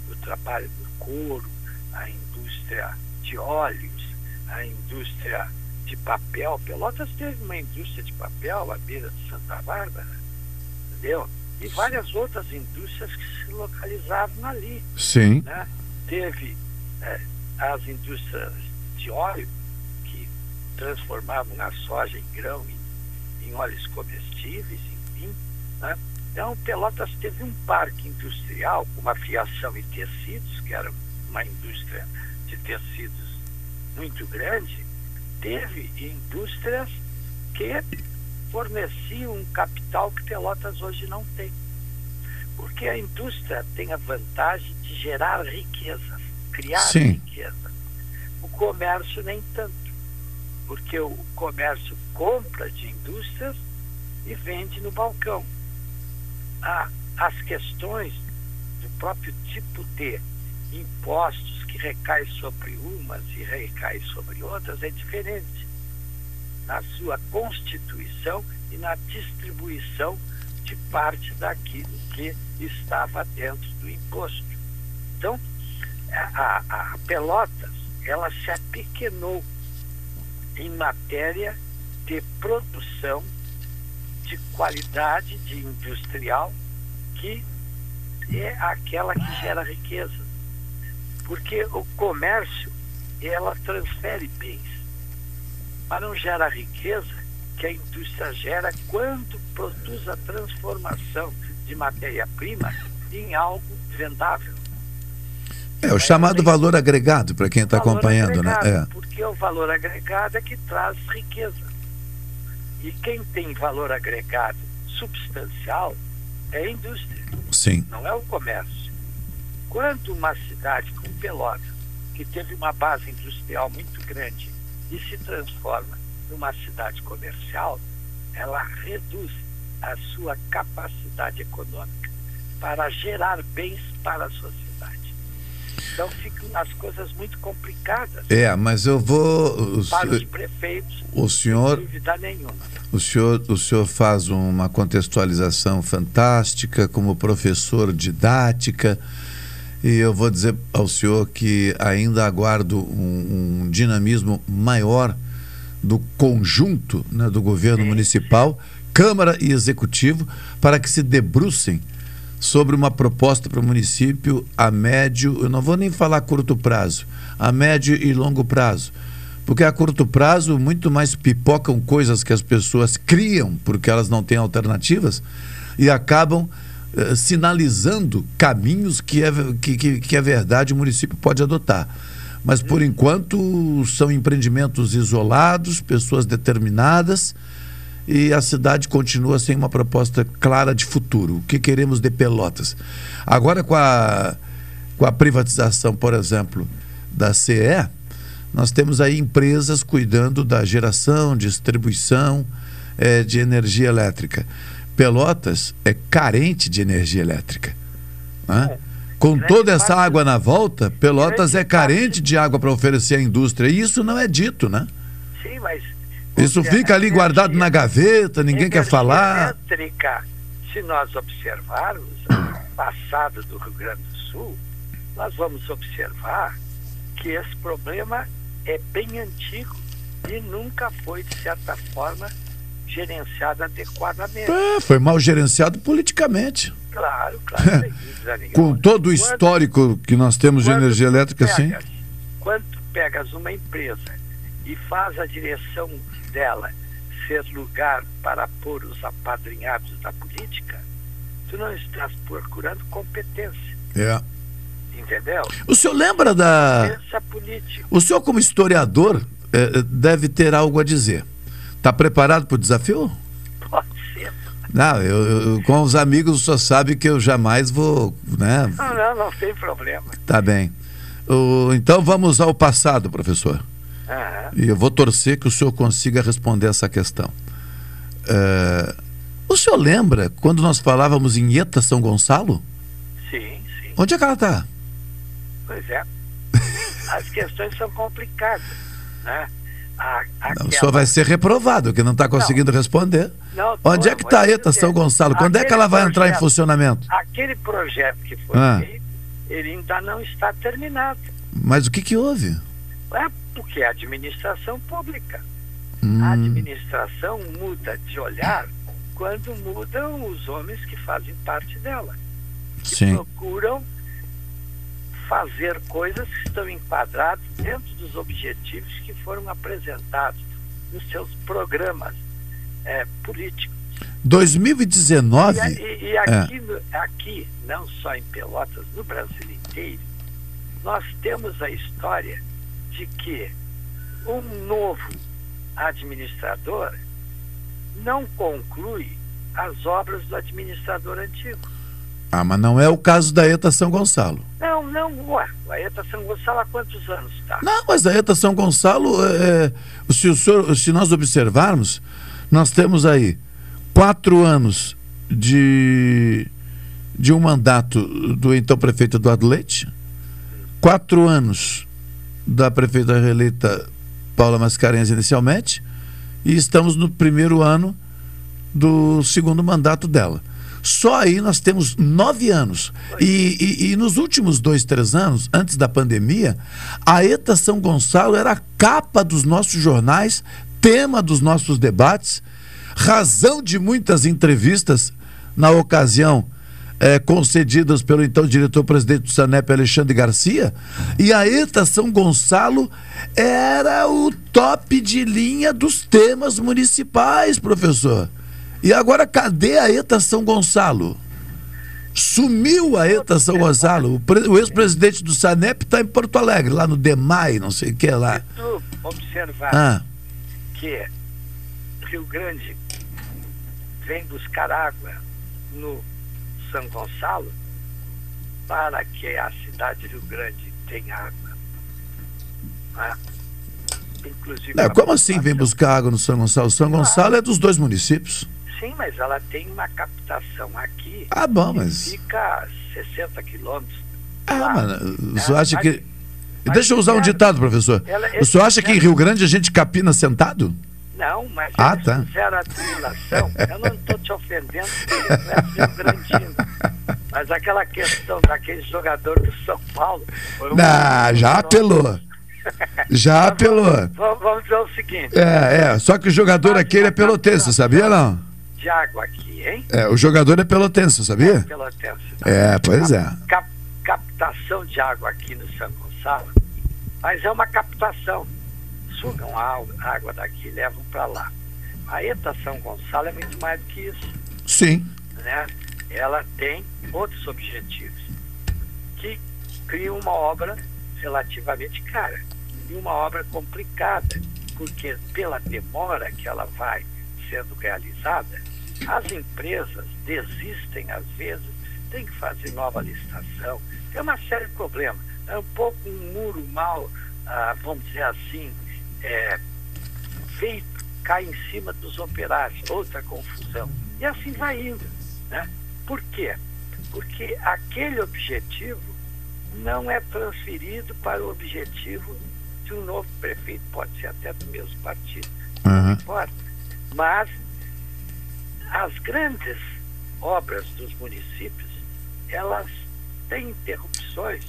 do trabalho do couro, a indústria de óleos, a indústria de papel. Pelotas teve uma indústria de papel à beira de Santa Bárbara, entendeu? E várias outras indústrias que se localizavam ali. Sim. Né? Teve as indústrias de óleo, que transformavam a soja em grão, em, em óleos comestíveis, enfim. Né? Então, Pelotas teve um parque industrial com uma fiação e tecidos, que era uma indústria de tecidos muito grande, teve indústrias que forneciam um capital que Pelotas hoje não tem. Porque a indústria tem a vantagem de gerar riquezas criar Sim. riqueza. O comércio nem tanto, porque o comércio compra de indústrias e vende no balcão. Ah, as questões do próprio tipo de impostos que recai sobre umas e recai sobre outras é diferente na sua constituição e na distribuição de parte daquilo que estava dentro do imposto. Então, a, a Pelotas ela se apequenou em matéria de produção de qualidade de industrial que é aquela que gera riqueza. Porque o comércio, ela transfere bens, mas não gera riqueza que a indústria gera quando produz a transformação de matéria-prima em algo vendável. É o chamado valor agregado para quem está acompanhando, né? agregado, né? É. Porque o valor agregado é que traz riqueza. E quem tem valor agregado substancial é a indústria. Sim. Não é o comércio. Quando uma cidade como Pelotas, que teve uma base industrial muito grande e se transforma numa cidade comercial, ela reduz a sua capacidade econômica para gerar bens para a sociedade. Então ficam as coisas muito complicadas É, mas eu vou. para os prefeitos, o senhor, sem dúvida nenhuma. o senhor, o senhor faz uma contextualização fantástica como professor didática e eu vou dizer ao senhor que ainda aguardo um, um dinamismo maior do conjunto né, do governo municipal, Câmara e Executivo, para que se debrucem sobre uma proposta para o município a médio, eu não vou nem falar curto prazo, a médio e longo prazo. Porque a curto prazo muito mais pipocam coisas que as pessoas criam porque elas não têm alternativas e acabam eh, sinalizando caminhos que é, que, que, que é verdade o município pode adotar. Mas por enquanto são empreendimentos isolados, pessoas determinadas e a cidade continua sem uma proposta clara de futuro. O que queremos de Pelotas? Agora com a, com a privatização, por exemplo, da CE, nós temos aí empresas cuidando da geração, distribuição eh, de energia elétrica. Pelotas é carente de energia elétrica. né? Com toda essa água na volta, Pelotas é carente de água para oferecer à indústria. E isso não é dito, né? Sim, mas Isso fica ali guardado na gaveta, ninguém quer falar. elétrica, se nós observarmos o passado do Rio Grande do Sul, nós vamos observar que esse problema é bem antigo e nunca foi, de certa forma, gerenciado adequadamente. É, foi mal gerenciado politicamente. Claro, claro. Com todo o Quando- histórico que nós temos de quando energia elétrica, sim. pegas- Quando tu pegas uma empresa e faz a direção dela ser lugar para pôr os apadrinhados da política, tu não estás procurando competência, É. entendeu? O senhor lembra da. Competência política. O senhor, como historiador, eh, eh, deve ter algo a dizer. Está preparado para o desafio? Pode ser. Não, eu, eu- com os amigos o senhor sabe que eu jamais vou. Né? Não, não, não tem problema. Tá bem. O- então vamos ao passado, professor. Aham. E eu vou torcer que o senhor consiga responder essa questão. Eh, o senhor lembra quando nós falávamos em Ieta São Gonçalo? Sim, sim. Onde é que ela está? Pois é. As questões são complicadas, né? A, O aquela- senhor vai ser reprovado, que não está conseguindo responder. Não, Onde é que está a ETA. São Gonçalo? Quando é que ela vai entrar em projeto- funcionamento? Aquele projeto que foi Ah. feito, ele ainda não está terminado. Mas o que, que houve? É porque é administração pública. Hum. A administração muda de olhar quando mudam os homens que fazem parte dela. Que Sim. procuram fazer coisas que estão enquadradas dentro dos objetivos que foram apresentados nos seus programas eh, políticos. 2019. E, e- e É. aqui, no- aqui, não só em Pelotas, no Brasil inteiro, nós temos a história de que um novo administrador não conclui as obras do administrador antigo. Ah, mas não é o caso da ETA São Gonçalo. Não, não, ué, a ETA São Gonçalo há quantos anos está? Não, mas a ETA São Gonçalo, é, é, se, o senhor- se nós observarmos, nós temos aí quatro anos de, de um mandato do então prefeito Eduardo Leite, quatro anos da prefeita reeleita Paula Mascarenhas inicialmente, e estamos no primeiro ano do segundo mandato dela. Só aí nós temos nove anos. E, e- e nos últimos dois, três anos, antes da pandemia, a ETA São Gonçalo era a capa dos nossos jornais, tema dos nossos debates, razão de muitas entrevistas na ocasião eh, concedidas pelo então diretor-presidente do SANEP, Alexandre Garcia, e a ETA São Gonçalo era o top de linha dos temas municipais, professor. E agora cadê a ETA São Gonçalo? Sumiu a ETA São Gonçalo. O, pre- o ex-presidente do SANEP está em Porto Alegre, lá no DEMAI, não sei o que lá. tu observar Ah. que Rio Grande vem buscar água no São Gonçalo para que a cidade de Rio Grande tenha água. né? inclusive. Não, a como assim vem buscar água no São Gonçalo? São Gonçalo é dos dois municípios. Sim, mas ela tem uma captação aqui. Ah, bom, que mas- Fica a 60 quilômetros. Ah, lá. mano, o né? senhor acha Mas- que. Deixa eu usar um fizeram- ditado, professor. Ela- O senhor acha que em Rio Grande a gente capina sentado? Não, mas Ah, eles tá. fizeram a tribulação. Eu não estou te ofendendo, porque tu é Rio Grandino. Mas aquela questão daquele jogador do São Paulo. foi um- Ah, já apelou. Já apelou. Vamos, vamos dizer o seguinte: É, é. Só que o jogador aquele é pelotense, sabia não? de água aqui, hein? É, o jogador é pelotense, sabia? Pelotense. É, pois é. Cap- captação de água aqui no São Gonçalo, mas é uma captação. Sugam a água- daqui e levam para lá. A ETA São Gonçalo é muito mais do que isso. Sim. né? Ela tem outros objetivos que criam uma obra relativamente cara e uma obra complicada, porque pela demora que ela vai sendo realizada, as empresas desistem às vezes, tem que fazer nova licitação, tem uma série de problemas. É um pouco um muro mal, ah, vamos dizer assim, é, feito, cai em cima dos operários, outra confusão. E assim vai indo. Né? Por quê? Porque aquele objetivo não é transferido para o objetivo de um novo prefeito, pode ser até do mesmo partido, não importa. Mas as grandes obras dos municípios, elas têm interrupções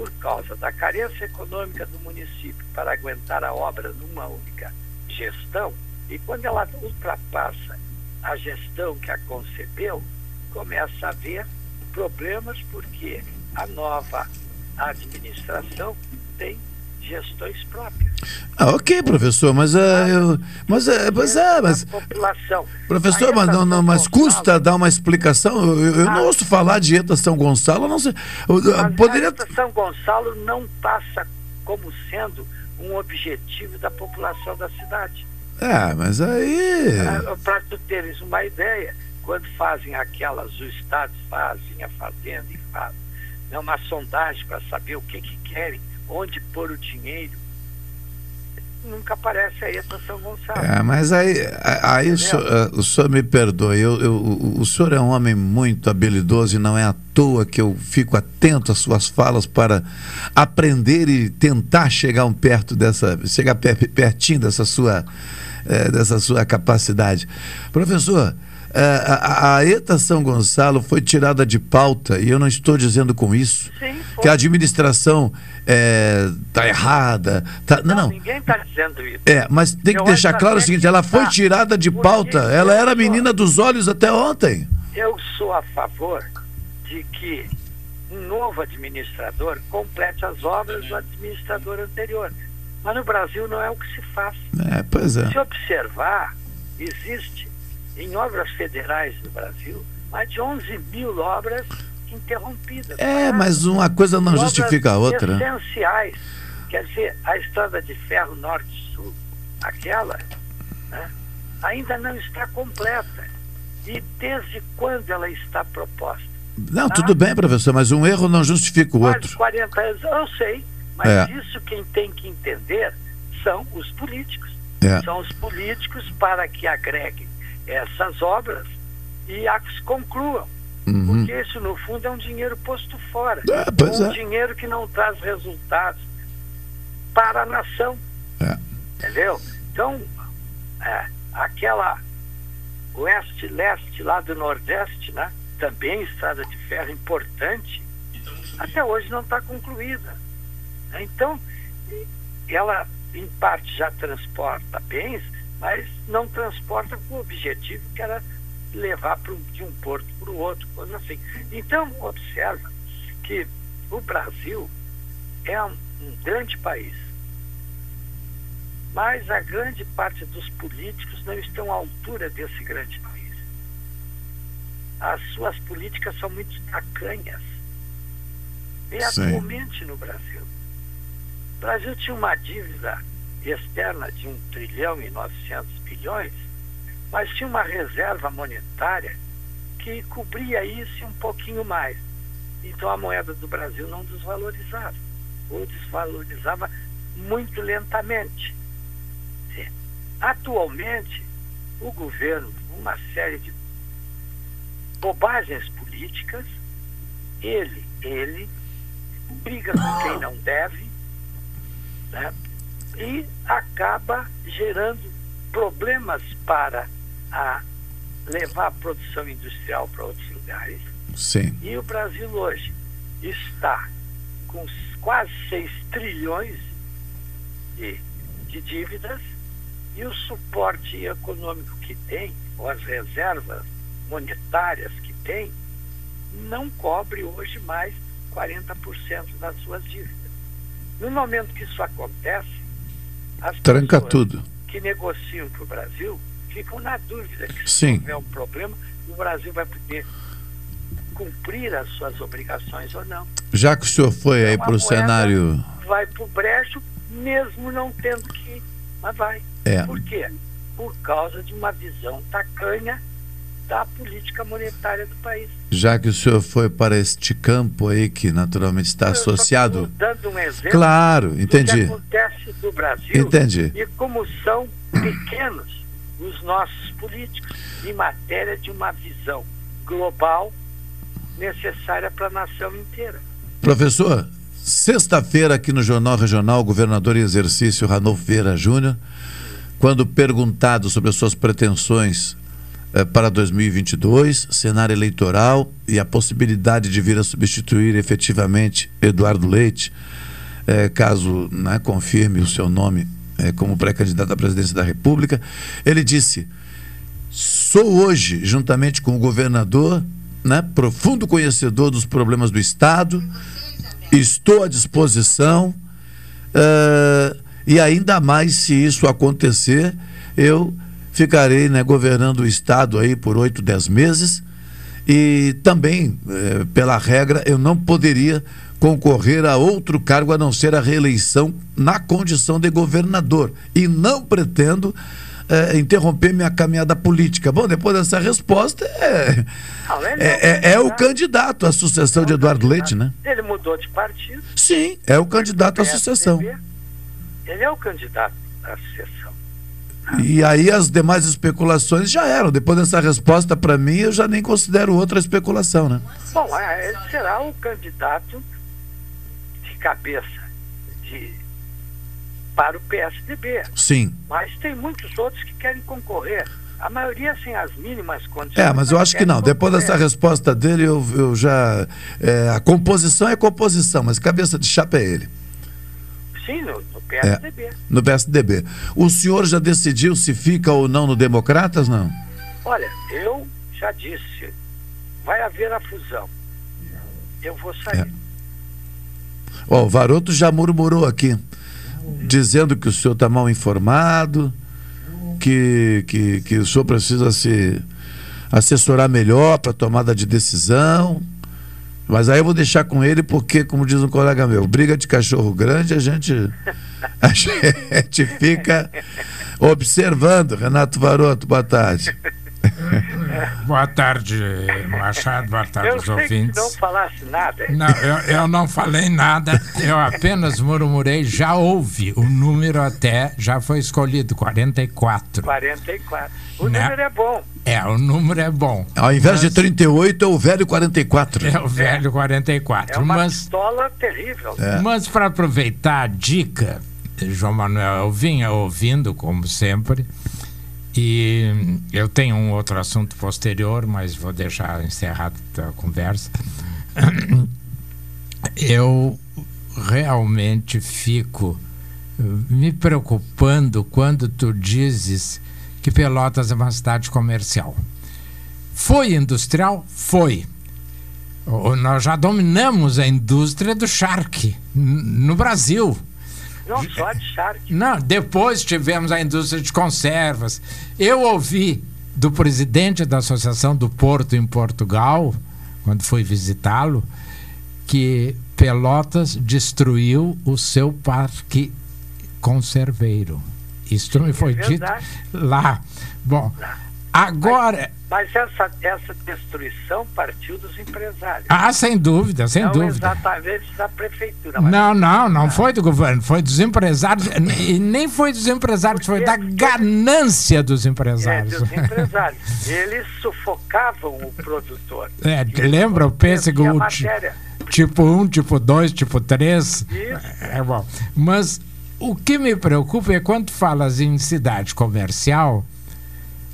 por causa da carência econômica do município para aguentar a obra numa única gestão, e quando ela ultrapassa a gestão que a concebeu, começa a haver problemas porque a nova administração tem gestões próprias. Ah, ok, professor, mas é. eu- mas é, mas é, mas. População. Professor, mas, não, não, mas custa dar uma explicação? Eu, eu- eu não ouço falar de ETA São Gonçalo, não sei. poderia. a ETA São Gonçalo não passa como sendo um objetivo da população da cidade. É, mas aí. Para tu teres uma ideia, quando fazem aquelas, os estados fazem, a fazenda e fazem, né, uma sondagem para saber o que, que querem, onde pôr o dinheiro, nunca aparece a ETA São Gonçalo. É, mas aí, aí o, senhor, eh, o senhor me perdoe, eu, eu- o- senhor é um homem muito habilidoso e não é à toa que eu fico atento às suas falas para aprender e tentar chegar um perto dessa, chegar per- pertinho dessa sua, eh, dessa sua capacidade. Professor, a, a- ETA São Gonçalo foi tirada de pauta e eu não estou dizendo com isso Sim, que a administração está errada. tá- não, não. Ninguém está dizendo isso. É, mas tem que Eu deixar claro o seguinte: ela foi tá. tirada de pauta, ela era a menina dos olhos até ontem. Eu sou a favor de que um novo administrador complete as obras do administrador anterior. Mas no Brasil não é o que se faz. É, pois é. Se observar, existe em obras federais do Brasil mais de 11 mil obras interrompidas. É, mas uma coisa não justifica a outra. né? Essenciais. Quer dizer, a estrada de ferro norte-sul, aquela, né, ainda não está completa. E desde quando ela está proposta? Não, tudo bem, professor, mas um erro não justifica o Quase outro. 40 anos, eu sei, mas É. isso quem tem que entender são os políticos. É. São os políticos para que agreguem essas obras e as concluam. Uhum. Porque isso, no fundo, é um dinheiro posto fora. É, um é. dinheiro que não traz resultados para a nação. É. Entendeu? Então, é, aquela oeste-leste lá do Nordeste, né? também estrada de ferro importante, até hoje não está concluída. Então, ela, em parte, já transporta bens, mas não transporta com o objetivo que era levar pro, de um porto para o outro, coisa assim. Então, observa que o Brasil é um, um grande país, mas a grande parte dos políticos não estão à altura desse grande país. As suas políticas são muito tacanhas. E Sim. atualmente no Brasil. O Brasil tinha uma dívida externa de 1 trilhão e 900 bilhões, mas tinha uma reserva monetária que cobria isso um pouquinho mais. Então a moeda do Brasil não desvalorizava, ou desvalorizava muito lentamente. atualmente, o governo, uma série de bobagens políticas, ele, ele, briga com quem não deve, né? E acaba gerando problemas para a levar a produção industrial para outros lugares. Sim. E o Brasil hoje está com quase 6 trilhões de, de dívidas e o suporte econômico que tem, ou as reservas monetárias que tem, não cobre hoje mais 40% das suas dívidas. No momento que isso acontece, as Tranca pessoas tudo. que negociam para o Brasil ficam na dúvida que se Sim. houver um problema, o Brasil vai poder cumprir as suas obrigações ou não. Já que o senhor foi aí Então, a para o cenário. Vai para o brejo, mesmo não tendo que ir, mas vai. É. Por quê? Por causa de uma visão tacanha da política monetária do país. Já que o senhor foi para este campo aí que naturalmente está associado. Dando um exemplo Claro, do entendi. que acontece no Brasil Entendi. e como são pequenos os nossos políticos em matéria de uma visão global necessária para a nação inteira. Professor, sexta-feira aqui no Jornal Regional, o governador em exercício Ranolfo Vieira Júnior, quando perguntado sobre as suas pretensões para 2022, cenário eleitoral e a possibilidade de vir a substituir efetivamente Eduardo Leite, eh, caso né, confirme o seu nome eh, como pré-candidato à presidência da República, ele disse: Sou hoje, juntamente com o governador, né, profundo conhecedor dos problemas do Estado, estou à disposição, eh, e ainda mais se isso acontecer, eu ficarei né, governando o Estado aí por oito, dez meses, e também, eh, pela regra, eu não poderia concorrer a outro cargo a não ser a reeleição na condição de governador. E não pretendo eh, interromper minha caminhada política. Bom, depois dessa resposta, é, Não, ele é, é- é o candidato à sucessão de Eduardo Leite, né? Ele mudou de partido. Sim, é o candidato à sucessão. PSDB. Ele é o candidato à sucessão. E aí as demais especulações já eram. Depois dessa resposta, para mim, eu já nem considero outra especulação, né? Bom, é, ele será o candidato de cabeça de, para o PSDB. Sim. Mas tem muitos outros que querem concorrer. A maioria sem as mínimas condições. É, mas eu acho que não. Depois concorrer. dessa resposta dele, eu, eu já. é, a composição é composição, mas cabeça de chapa é ele. Sim, PSDB. No PSDB. O senhor já decidiu se fica ou não no Democratas, não? Olha, eu já disse, vai haver a fusão. Eu vou sair. Ó, o Varoto já murmurou aqui, dizendo que o senhor está mal informado, que, que, que o senhor precisa se assessorar melhor para tomada de decisão. Mas aí eu vou deixar com ele, porque, como diz um colega meu, briga de cachorro grande, a gente, a gente fica observando. Renato Varoto, boa tarde. Boa tarde, Machado. Boa tarde eu aos sei ouvintes. que não falasse nada. Não, eu, eu não falei nada, eu apenas murmurei, já houve, o número até já foi escolhido, 44. 44. O Né? número é bom. É, o número é bom. Ao invés de 38, é o velho 44. É o velho 44. É uma mas pistola terrível. mas para aproveitar a dica, João Manuel, eu vinha ouvindo, como sempre, e eu tenho um outro assunto posterior, mas vou deixar encerrada a conversa. Eu realmente fico eh, me preocupando quando tu dizes que Pelotas é uma cidade comercial. Foi industrial? Foi. Nós já dominamos a indústria do charque no Brasil. Não só de charque. Não, depois tivemos a indústria de conservas. Eu ouvi do presidente da Associação do Porto em Portugal, quando fui visitá-lo, que Pelotas destruiu o seu parque conserveiro. Isto me foi dito verdade. lá. Bom, Agora. Mas, mas essa, essa destruição partiu dos empresários. Ah, sem dúvida, sem não dúvida. exatamente da prefeitura. Não, não, não foi do governo, foi dos empresários. E nem foi dos empresários, foi da ganância dos empresários. É, dos empresários. Eles sufocavam o produtor. É, lembra o pêssego tipo 1, tipo 2, tipo 3? Isso. É bom. Mas o que me preocupa é quando falas em cidade comercial,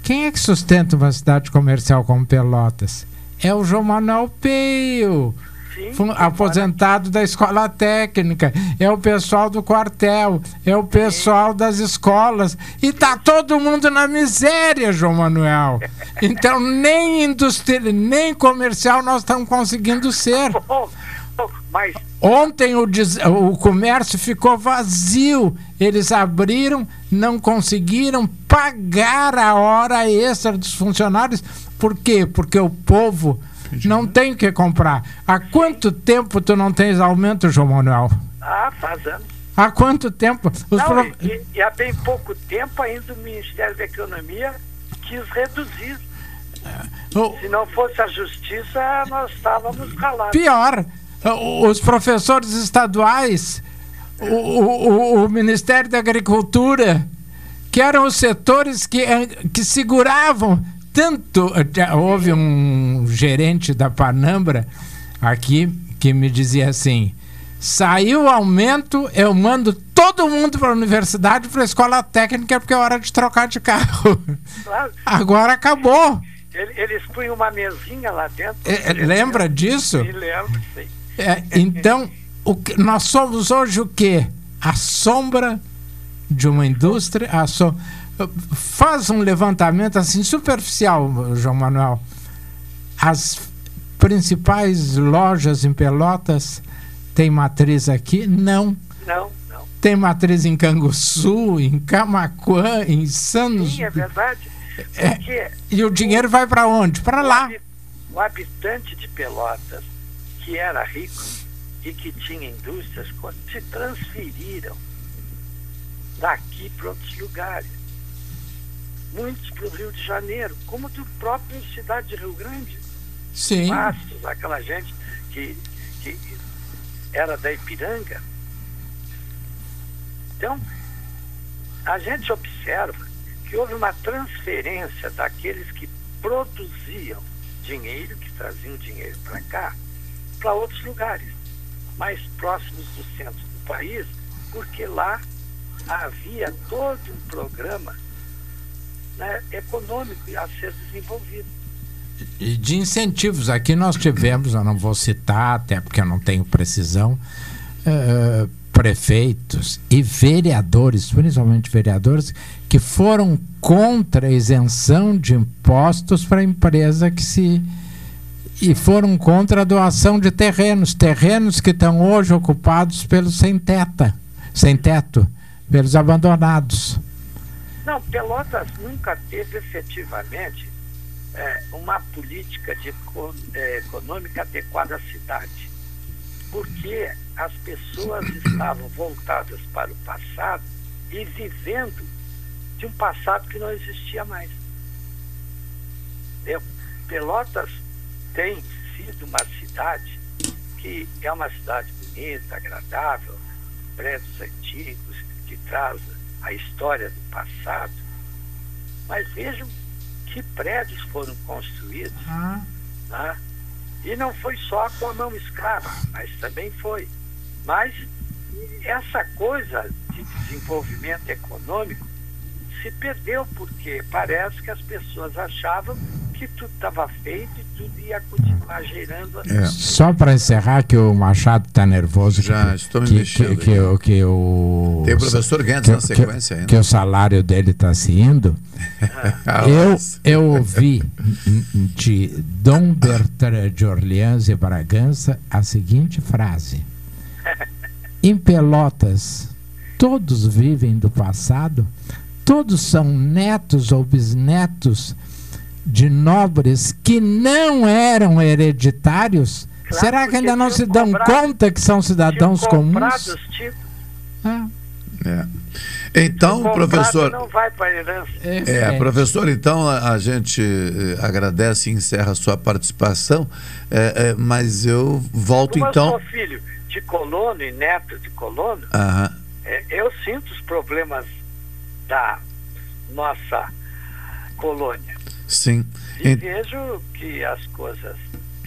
quem é que sustenta uma cidade comercial como Pelotas? É o João Manuel Peio, Sim, aposentado da escola técnica, é o pessoal do quartel, é o pessoal das escolas. E tá todo mundo na miséria, João Manuel. Então, nem industrial, nem comercial nós estamos conseguindo ser. Mas Ontem o, des- o comércio ficou vazio. Eles abriram, não conseguiram pagar a hora extra dos funcionários. Por quê? Porque o povo não tem o que comprar. Há quanto tempo tu não tens aumento, João Manuel? Ah, faz anos. Há quanto tempo? Os Não, pro- e, e há bem pouco tempo ainda o Ministério da Economia quis reduzir. o- Se não fosse a justiça, nós estávamos calados. Pior, os professores estaduais, o, o- o- Ministério da Agricultura, que eram os setores que, eh, que seguravam tanto. eh, Houve um gerente da Panambra aqui que me dizia assim: saiu o aumento, eu mando todo mundo para a universidade, para a escola técnica, porque é hora de trocar de carro. Claro. Agora acabou. Ele- Eles punham uma mesinha lá dentro. Eh, lembra disso? Me lembro, sim. É, então, que- nós somos hoje o quê? A sombra de uma indústria. A so- Faz um levantamento assim superficial, João Manuel. As principais lojas em Pelotas têm matriz aqui? Não. Não, não. Tem matriz em Canguçu, em Camaquã, em Sanos. Sim, é verdade. É, E o dinheiro vai para onde? Para lá. O habitante de Pelotas, que era rico e que tinha indústrias, se transferiram daqui para outros lugares. Muitos para o Rio de Janeiro, como do próprio cidade de Rio Grande. Sim. Aquela gente que, que era da Ipiranga. Então, a gente observa que houve uma transferência daqueles que produziam dinheiro, que traziam dinheiro para cá, para outros lugares, mais próximos do centro do país, porque lá havia todo um programa né, econômico a ser desenvolvido. E de incentivos. Aqui nós tivemos, eu não vou citar, até porque eu não tenho precisão, eh, prefeitos e vereadores, principalmente vereadores, que foram contra a isenção de impostos para a empresa que se. E foram contra a doação de terrenos, terrenos que estão hoje ocupados pelos sem teta, sem teto, pelos abandonados. Não, Pelotas nunca teve efetivamente eh, uma política de eh, econômica adequada à cidade, porque as pessoas estavam voltadas para o passado e vivendo de um passado que não existia mais. Pelotas tem sido uma cidade que é uma cidade bonita, agradável, prédios antigos, que traz a história do passado. Mas vejam que prédios foram construídos. né? E não foi só com a mão escrava, mas também foi. Mas essa coisa de desenvolvimento econômico se perdeu porque parece que as pessoas achavam que tudo estava feito e tudo ia continuar gerando. Só para encerrar, que o Machado está nervoso. Já que, estou me que, mexendo que, que, o- que o. Tem o professor Guedes que- na que- sequência ainda. Que o salário dele está se indo. Eu, eu ouvi de Dom Bertrand de Orleans e Bragança a seguinte frase: Em Pelotas, todos vivem do passado, todos são netos ou bisnetos de nobres que não eram hereditários. Será que ainda não se dão conta que são cidadãos comuns? Ah. É. Então, O professor. não vai para herança. É, professor, então a, a gente eh, agradece e encerra a sua participação, é, é, mas eu volto Como então. eu sou filho de colono e neto de colono, é, eu sinto os problemas da nossa colônia. Sim. E En- vejo que as coisas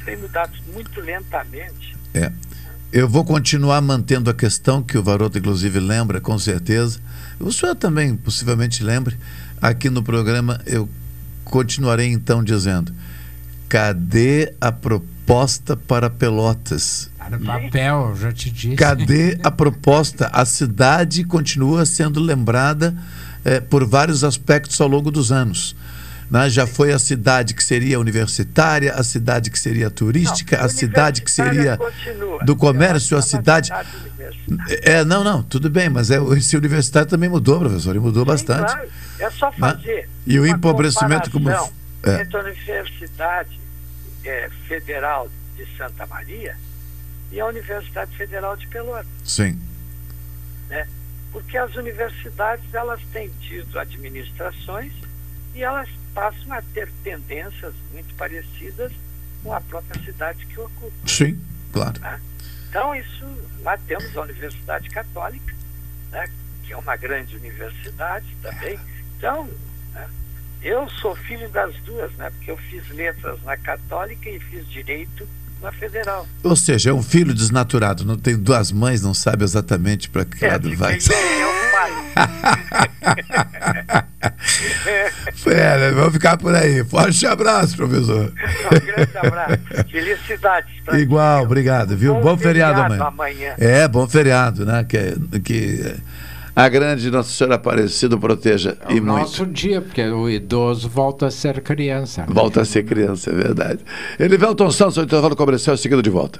têm mudado muito lentamente. É. Eu vou continuar mantendo a questão que o Varoto, inclusive, lembra, com certeza. O senhor também possivelmente lembre. Aqui no programa eu continuarei então dizendo: cadê a proposta para Pelotas? Tá no papel, já te disse. Cadê a proposta? A cidade continua sendo lembrada eh, por vários aspectos ao longo dos anos. Né? Já foi a cidade que seria universitária, a cidade que seria turística, a cidade que seria continua. do comércio, a cidade. Cidade. É, não, não, tudo bem, mas é, esse universitário também mudou, professor, e mudou bastante. Claro, é só fazer. E o empobrecimento como- é. Entre a Universidade eh, Federal de Santa Maria e a Universidade Federal de Pelotas. Sim. né? Porque as universidades elas têm tido administrações e elas passam a ter tendências muito parecidas com a própria cidade que ocupa. Sim, claro. né? Então isso lá temos a Universidade Católica, né? que é uma grande universidade também. Então né? eu sou filho das duas, né? Porque eu fiz letras na Católica e fiz direito na Federal. Ou seja, é um filho desnaturado, não tem duas mães, não sabe exatamente para que lado vai. É É, né? vamos ficar por aí. Forte abraço, professor. Um grande abraço. Felicidades. pra Igual, obrigado, viu? Bom, Bom feriado, feriado amanhã. amanhã. É, bom feriado, né? Que, que a grande Nossa Senhora Aparecida proteja É e o muito. nosso dia, porque o idoso volta a ser criança. né? Volta a ser criança, é verdade. Elivelton Santos, o intervalo comercial, seguido de volta.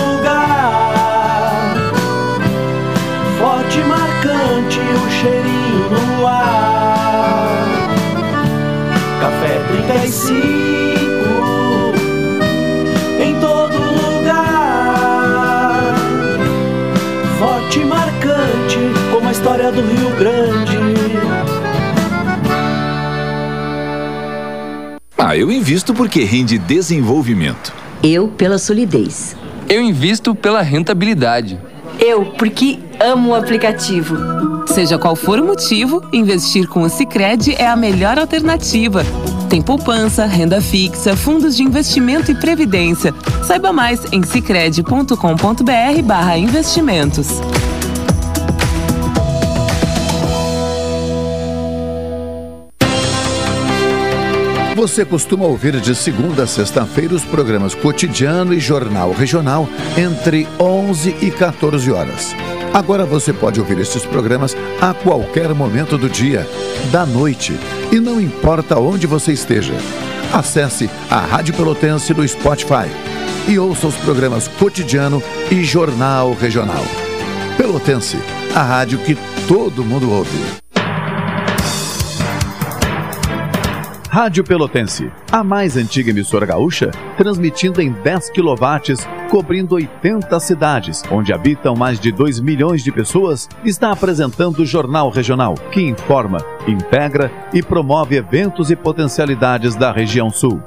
história do Rio Grande. Ah, eu invisto porque rende desenvolvimento. Eu pela solidez. Eu invisto pela rentabilidade. Eu porque amo o aplicativo. Seja qual for o motivo, investir com o Sicredi é a melhor alternativa. Tem poupança, renda fixa, fundos de investimento e previdência. Saiba mais em sicredi.com.br/barra investimentos. Você costuma ouvir de segunda a sexta-feira os programas Cotidiano e Jornal Regional entre 11 e 14 horas. Agora você pode ouvir estes programas a qualquer momento do dia, da noite e não importa onde você esteja. Acesse a Rádio Pelotense no Spotify e ouça os programas Cotidiano e Jornal Regional. Pelotense, a rádio que todo mundo ouve. Rádio Pelotense, a mais antiga emissora gaúcha, transmitindo em 10 kW, cobrindo 80 cidades, onde habitam mais de 2 milhões de pessoas, está apresentando o Jornal Regional, que informa, integra e promove eventos e potencialidades da região sul.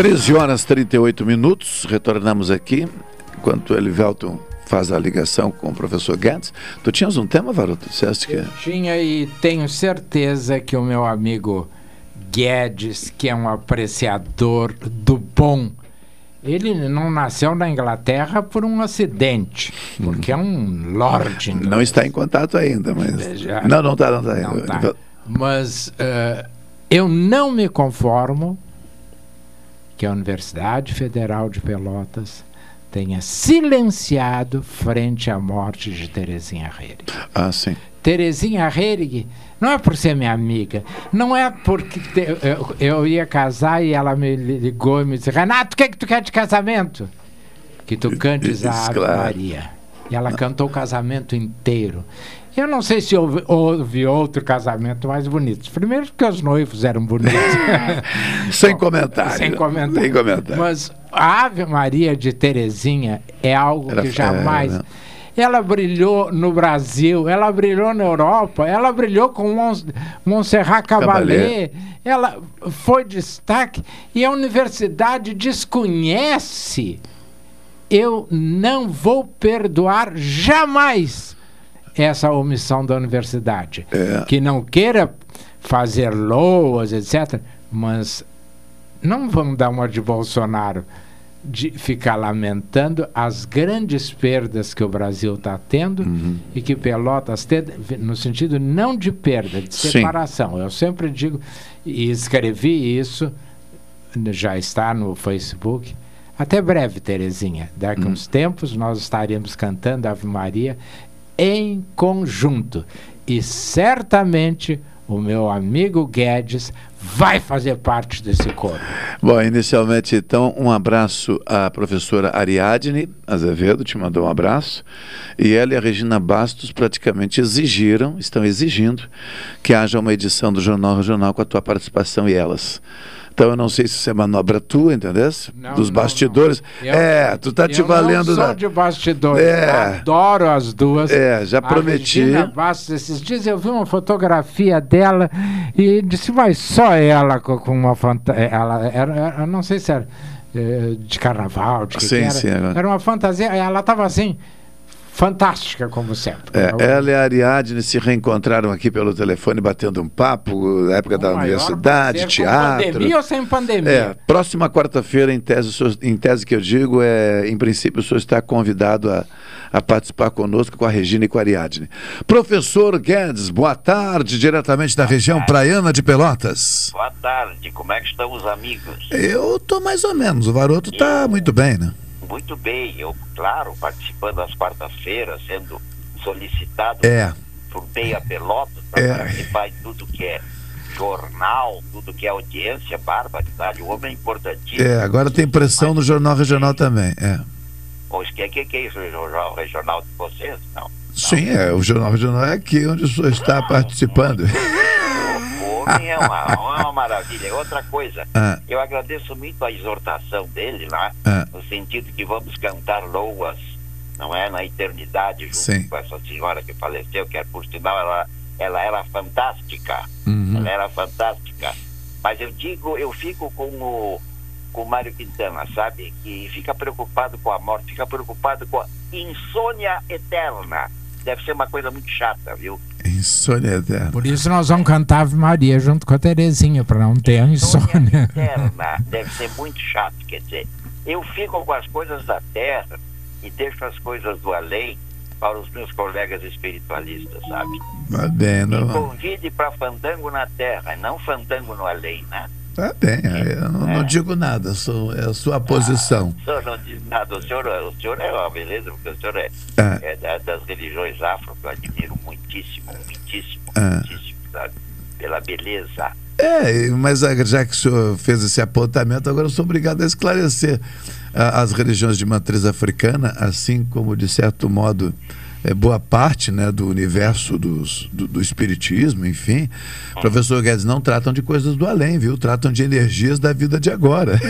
Treze horas e 38 minutos, retornamos aqui, enquanto o Elivelton faz a ligação com o professor Guedes. Tu tinhas um tema, Varoto? Disseste que... Tinha e tenho certeza que o meu amigo Guedes, que é um apreciador do bom, ele não nasceu na Inglaterra por um acidente, porque é um lord. Não está em contato ainda, mas... Já- Não, não está, não está Não ainda. tá. Mas eh, eu não me conformo que a Universidade Federal de Pelotas tenha silenciado frente à morte de Terezinha Reirig. Ah, sim. Terezinha Reirig não é por ser minha amiga, não é porque te- eu, eu ia casar e ela me ligou e me disse: Renato, o que, é que tu quer de casamento? Que tu cantes a Ave Claro. Maria. E ela cantou o casamento inteiro. Eu não sei se houve, houve outro casamento mais bonito. Primeiro porque os noivos eram bonitos. Sem comentário. Sem comentário. Sem comentário. Mas a Ave Maria de Terezinha é algo Era- que jamais. era- Ela brilhou no Brasil, ela brilhou na Europa, ela brilhou com Mons, Montserrat Caballé. ela foi destaque e a universidade desconhece. Eu não vou perdoar jamais essa omissão da universidade. É. Que não queira fazer loas, etc. Mas não vamos dar uma de Bolsonaro de ficar lamentando as grandes perdas que o Brasil está tendo Uhum. e que Pelotas tem, no sentido não de perda, de Sim. separação. Eu sempre digo, e escrevi isso, já está no Facebook. Até breve, Terezinha. Daqui Hum. uns tempos nós estaremos cantando Ave Maria em conjunto. E certamente o meu amigo Guedes vai fazer parte desse coro. Bom, inicialmente, então, um abraço à professora Ariadne Azevedo, te mandou um abraço. E ela e a Regina Bastos praticamente exigiram, estão exigindo, que haja uma edição do Jornal Regional com a tua participação e elas. Então, eu não sei se isso é manobra tua, entendeu? Não, Dos não, bastidores. Eu- é, tu tá te valendo Não sou da. de bastidores. É. Adoro as duas. É, já A prometi. Regina Bastos, esses dias eu vi uma fotografia dela e disse, mas só ela com, uma fantasia. Ela era, era- eu não sei se era eh, de carnaval, de que Sim, que era. sim. Era uma fantasia. Ela estava assim, fantástica, como sempre. É, Eu- ela e a Ariadne se reencontraram aqui pelo telefone, batendo um papo, na época da maior universidade, prazer, com teatro. pandemia ou sem pandemia? É, próxima quarta-feira, em tese, o em tese que eu digo, é, em princípio, o senhor está convidado a, a participar conosco com a Regina e com a Ariadne. Professor Guedes, boa tarde, diretamente da região praiana de Pelotas. Boa tarde, como é que estão os amigos? Eu tô mais ou menos, o Varoto tá muito bem, né? Muito bem, eu, claro, participando das quartas-feiras, sendo solicitado É. por Beia Pelotas para É. participar de tudo que é jornal, tudo que é audiência, barbaridade, o homem é importantíssimo. É, agora tem pressão no Jornal Regional também, é. O que, que, que é isso, o jornal regional de vocês? Não. Sim, é, o Jornal Regional é aqui onde o senhor está participando. O homem é uma, é uma maravilha. E Outra coisa, Ah. eu agradeço muito a exortação dele lá, Ah. no sentido que vamos cantar loas, não é? Na eternidade, junto Sim. com essa senhora que faleceu, que é, por sinal ela, ela era fantástica. Uhum. Ela era fantástica. Mas eu digo, eu fico com o, com o Mário Quintana, sabe? Que fica preocupado com a morte, fica preocupado com a insônia eterna. Deve ser uma coisa muito chata, viu? Insônia eterna. Por isso nós vamos cantar Ave Maria junto com a Terezinha, para não ter a insônia. eterna deve ser muito chato. Quer dizer, eu fico com as coisas da terra e deixo as coisas do além para os meus colegas espiritualistas, sabe? Tá bem, não. Convide para fandango na terra, não fandango no além, né? Tá bem, eu não, não digo nada, sou, é a sua posição. O senhor não diz nada, o senhor, o senhor é uma beleza, porque o senhor é, É. é da- das religiões afro, que eu admiro muitíssimo, muitíssimo, É. muitíssimo, sabe? Pela beleza. É, mas ah, já que o senhor fez esse apontamento, agora eu sou obrigado a esclarecer ah, as religiões de matriz africana, assim como, de certo modo, é, boa parte né, do universo dos, do, do espiritismo, enfim. Professor Guedes, não tratam de coisas do além, viu? Tratam de energias da vida de agora.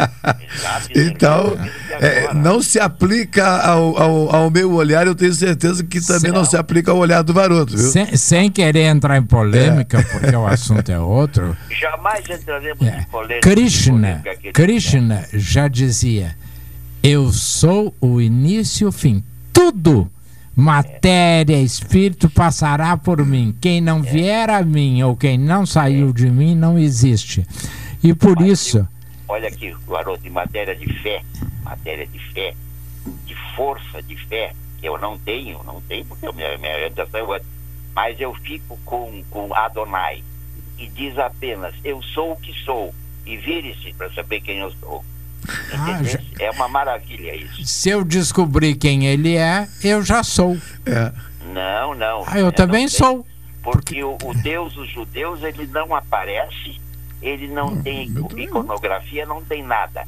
então, é, não se aplica ao, ao, ao meu olhar, eu tenho certeza que também não se aplica ao olhar do Varoto, viu? Sem, sem querer entrar em polêmica, porque o assunto é outro. Jamais entraremos em polêmica. Krishna, polêmica. Krishna já dizia: Eu sou o início e o fim. Tudo. Matéria, espírito passará por mim. Quem não vier a mim ou quem não saiu de mim não existe. E por isso. Olha aqui, garoto, em matéria de fé, matéria de fé, de força de fé, que eu não tenho, não tenho, porque a minha, minha orientação é outra. Mas eu fico com, com Adonai, e diz apenas, eu sou o que sou, e vire-se para saber quem eu sou. Ah, já- É uma maravilha isso. Se eu descobrir quem ele é, eu já sou. É. Não, não. Ah, eu É, também não tem. sou. Porque o, o Deus dos judeus, ele não aparece, ele não tem iconografia, não tem nada.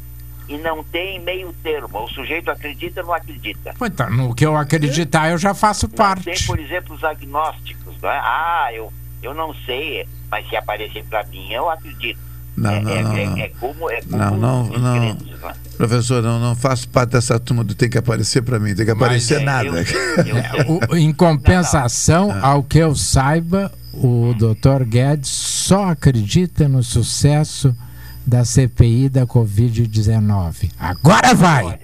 E não tem meio termo. O sujeito acredita ou não acredita. Então, no que eu acreditar, eu já faço Tem, parte. por exemplo, os agnósticos, não é? Ah, eu, eu não sei, mas se aparecer para mim, eu acredito. Não, é, não, é, não, é- não. é como, é como Não, não, não. crentes, não é? Professor, não, não faço parte dessa turma do tem que aparecer para mim, tem que aparecer é, nada. O- em compensação, ao que eu saiba, o Dr. Guedes só acredita no sucesso da CPI da Covid-19. Agora vai!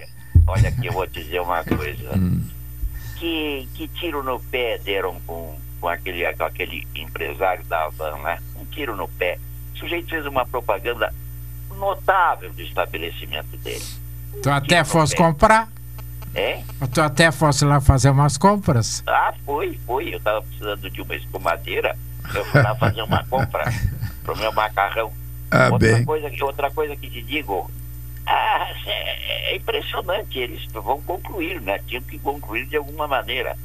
Olha aqui, eu vou dizer uma coisa. Hum. Que, que tiro no pé deram com, com, aquele, com aquele empresário da Havan, né? Um tiro no pé. O sujeito fez uma propaganda notável do estabelecimento dele. Tu até fosse comprar? É? Tu até fosse lá fazer umas compras? Ah, foi, foi. Eu estava precisando de uma escumadeira. Eu fui lá fazer uma compra pro meu macarrão. Ah, outra, bem. Coisa, que- outra coisa que te digo. Ah, é, é impressionante. Eles vão concluir, né? Tinham que concluir de alguma maneira.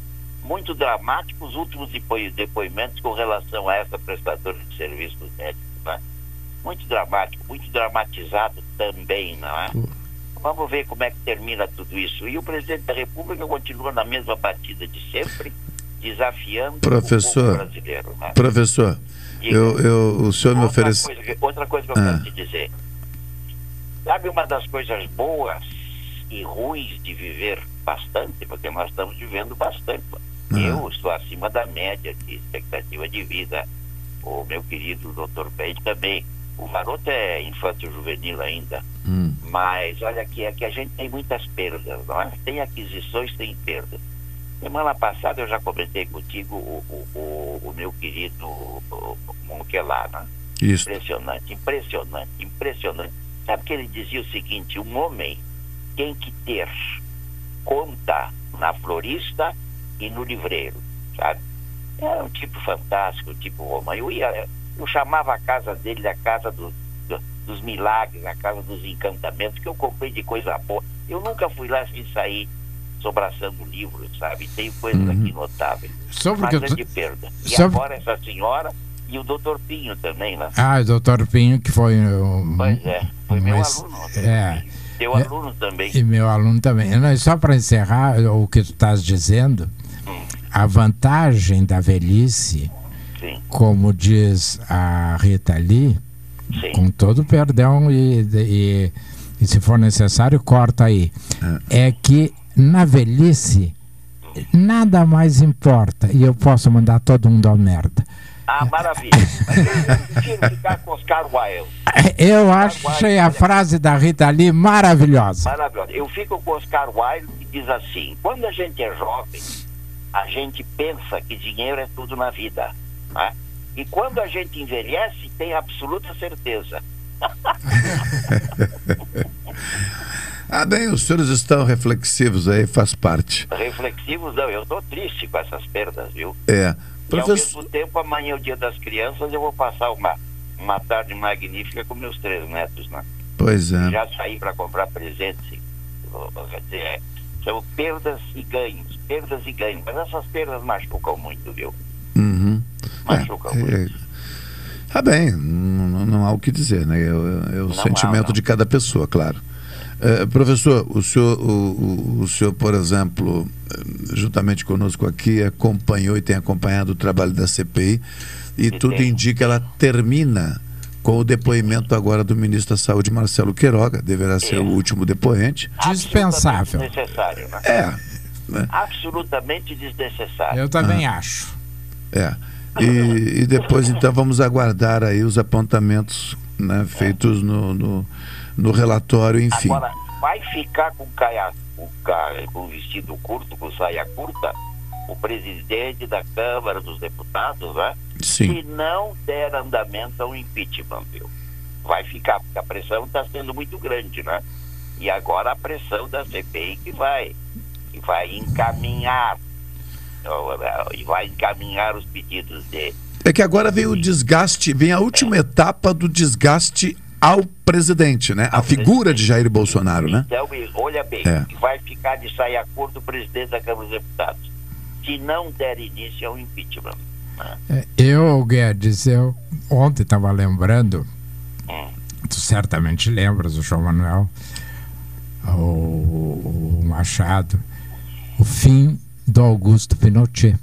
Muito dramático os últimos depo- depoimentos com relação a essa prestadora de serviços médicos. Muito dramático, muito dramatizado também, não é? Vamos ver como é que termina tudo isso. E o presidente da República continua na mesma batida de sempre, desafiando o Professor, povo brasileiro. Né? professor, eu, eu, o senhor me Outra ofereceu. coisa que- outra coisa que eu Ah. quero te dizer. Sabe uma das coisas boas e ruins de viver bastante, porque nós estamos vivendo bastante. Eu estou acima da média de expectativa de vida. O meu querido Dr. Pede também. O garoto é infantil juvenil ainda. Mas olha aqui, é que a gente tem muitas perdas, não é? Tem aquisições, tem perdas. Semana passada eu já comentei contigo o, o, o, o meu querido Monquelar, né? Isso. Impressionante, impressionante, impressionante. Sabe que ele dizia o seguinte, um homem tem que ter conta na florista e no livreiro, sabe? Era um tipo fantástico, um tipo romano. Eu ia, eu chamava a casa dele a casa do, do- dos milagres, a casa dos encantamentos, que eu comprei de coisa boa. Eu nunca fui lá sem sair sobraçando livros, sabe? Tem coisas aqui notáveis. Só porque eu grande tô- perda. E só- agora essa senhora e o doutor Pinho também, né? Ah, o doutor Pinho, que foi. um- Pois é, foi meu mas- aluno. É. Teu É, aluno também. E meu aluno também. Só para encerrar o que tu estás dizendo, a vantagem da velhice, Sim. como diz a Rita Lee, Sim. com todo o perdão e, e, e se for necessário, corta aí, é que na velhice nada mais importa e eu posso mandar todo mundo à merda. Ah, maravilha. Mas eu ficar com Oscar Wilde. Eu achei a frase da Rita Lee maravilhosa. Maravilhoso. Eu fico com Oscar Wilde que diz assim: quando a gente é jovem, a gente pensa que dinheiro é tudo na vida. né? E quando a gente envelhece, tem absoluta certeza. Ah, bem, os senhores estão reflexivos aí, faz parte. Reflexivos, não, eu estou triste com essas perdas, viu? É. E ao Professor, mesmo tempo, amanhã é o dia das crianças, eu vou passar uma, uma tarde magnífica com meus três netos, né? pois é. Já saí para comprar presentes. Quer dizer, é, são perdas e ganhos, perdas e ganhos. Mas essas perdas machucam muito, viu? Uhum. Machucam É, é. Ah, bem, não, não- há o que dizer, né? É, o- é o Não há, sentimento não. de cada pessoa, claro. Eh, professor, o senhor, o, o- o senhor, por exemplo, juntamente conosco aqui, acompanhou e tem acompanhado o trabalho da CPI e tudo indica ela termina com o depoimento agora do ministro da Saúde, Marcelo Queiroga, deverá ser o último depoente. Dispensável. Desnecessário, né? É. né? Absolutamente desnecessário. Eu também Ah. acho. É. E, e depois, então, vamos aguardar aí os apontamentos né, feitos no, no, no relatório, enfim. Agora, vai ficar com, caia, com, com vestido curto, com saia curta, o presidente da Câmara dos Deputados, né? Sim. Se não der andamento ao impeachment, viu? Vai ficar, porque a pressão está sendo muito grande, né? E agora a pressão da CPI que vai, que vai encaminhar, e vai encaminhar os pedidos de É que agora vem o desgaste, vem a última etapa do desgaste ao presidente, né? A figura de Jair Bolsonaro, né? Então, olha bem, É. vai ficar de saia curta o presidente da Câmara dos Deputados. Se não der início ao impeachment. É, Eu, Guedes, eu ontem estava lembrando, tu certamente lembras, o João Manuel, o, o Machado, o fim do Augusto Pinochet,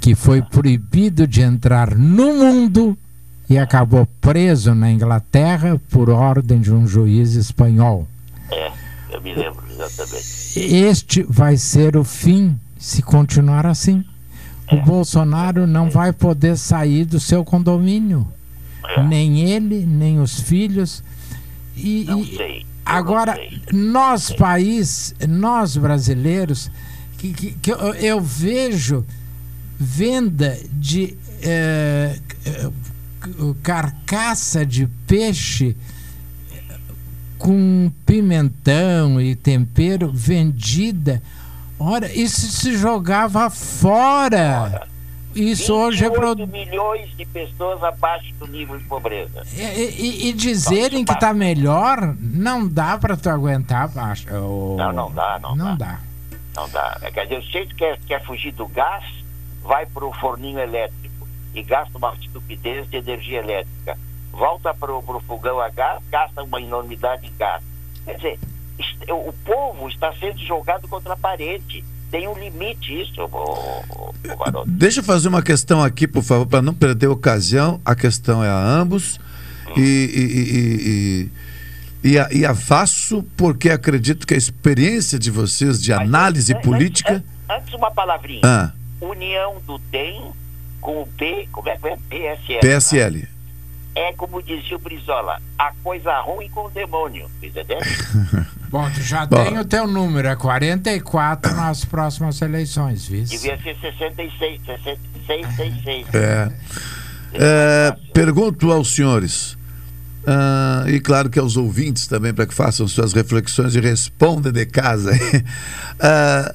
que foi proibido de entrar no mundo e acabou preso na Inglaterra por ordem de um juiz espanhol. É, eu me lembro exatamente. Este vai ser o fim se continuar assim. O Bolsonaro não vai poder sair do seu condomínio. Nem ele, nem os filhos. E, e agora, nós, país, nós brasileiros, que, que, que eu, eu vejo venda de eh, carcaça de peixe com pimentão e tempero vendida. Ora, isso se jogava fora. Isso hoje é 28 pro... milhões de pessoas abaixo do nível de pobreza. e, e- e dizerem que está melhor, não dá para tu aguentar, baixo. Não, não dá, não, Não dá. dá. Não dá. É, Quer dizer, o sujeito quer, quer fugir do gás, vai para o forninho elétrico e gasta uma estupidez de energia elétrica. Volta para o fogão a gás, gasta uma enormidade em gás. Quer dizer, o povo está sendo jogado contra a parede. Tem um limite isso, ô, Varoto. Deixa eu fazer uma questão aqui, por favor, para não perder a ocasião. A questão é a ambos. E, e, e, e, e, a, e porque acredito que a experiência de vocês de análise política. Antes uma palavrinha. Ah. União do DEM com o P, como é que é? PSL. PSL. É como dizia o Brizola, a coisa ruim com o demônio, entendeu? Bom, tu já Bom. tem o teu número, é 44 nas próximas eleições, viu? Devia ser 66, 66, 66. É. É, pergunto aos senhores, ah, e claro que aos ouvintes também, para que façam suas reflexões e respondam de casa. Ah,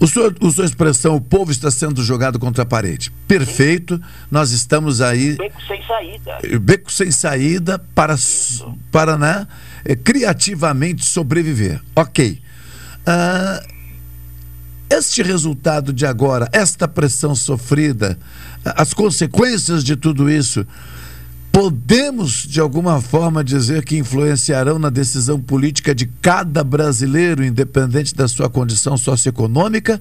o senhor usou a expressão: o povo está sendo jogado contra a parede. Perfeito, nós estamos aí Beco sem saída. beco sem saída para, para né, eh, criativamente sobreviver. Ok. Ah, este resultado de agora, esta pressão sofrida, as consequências de tudo isso, podemos de alguma forma dizer que influenciarão na decisão política de cada brasileiro, independente da sua condição socioeconômica?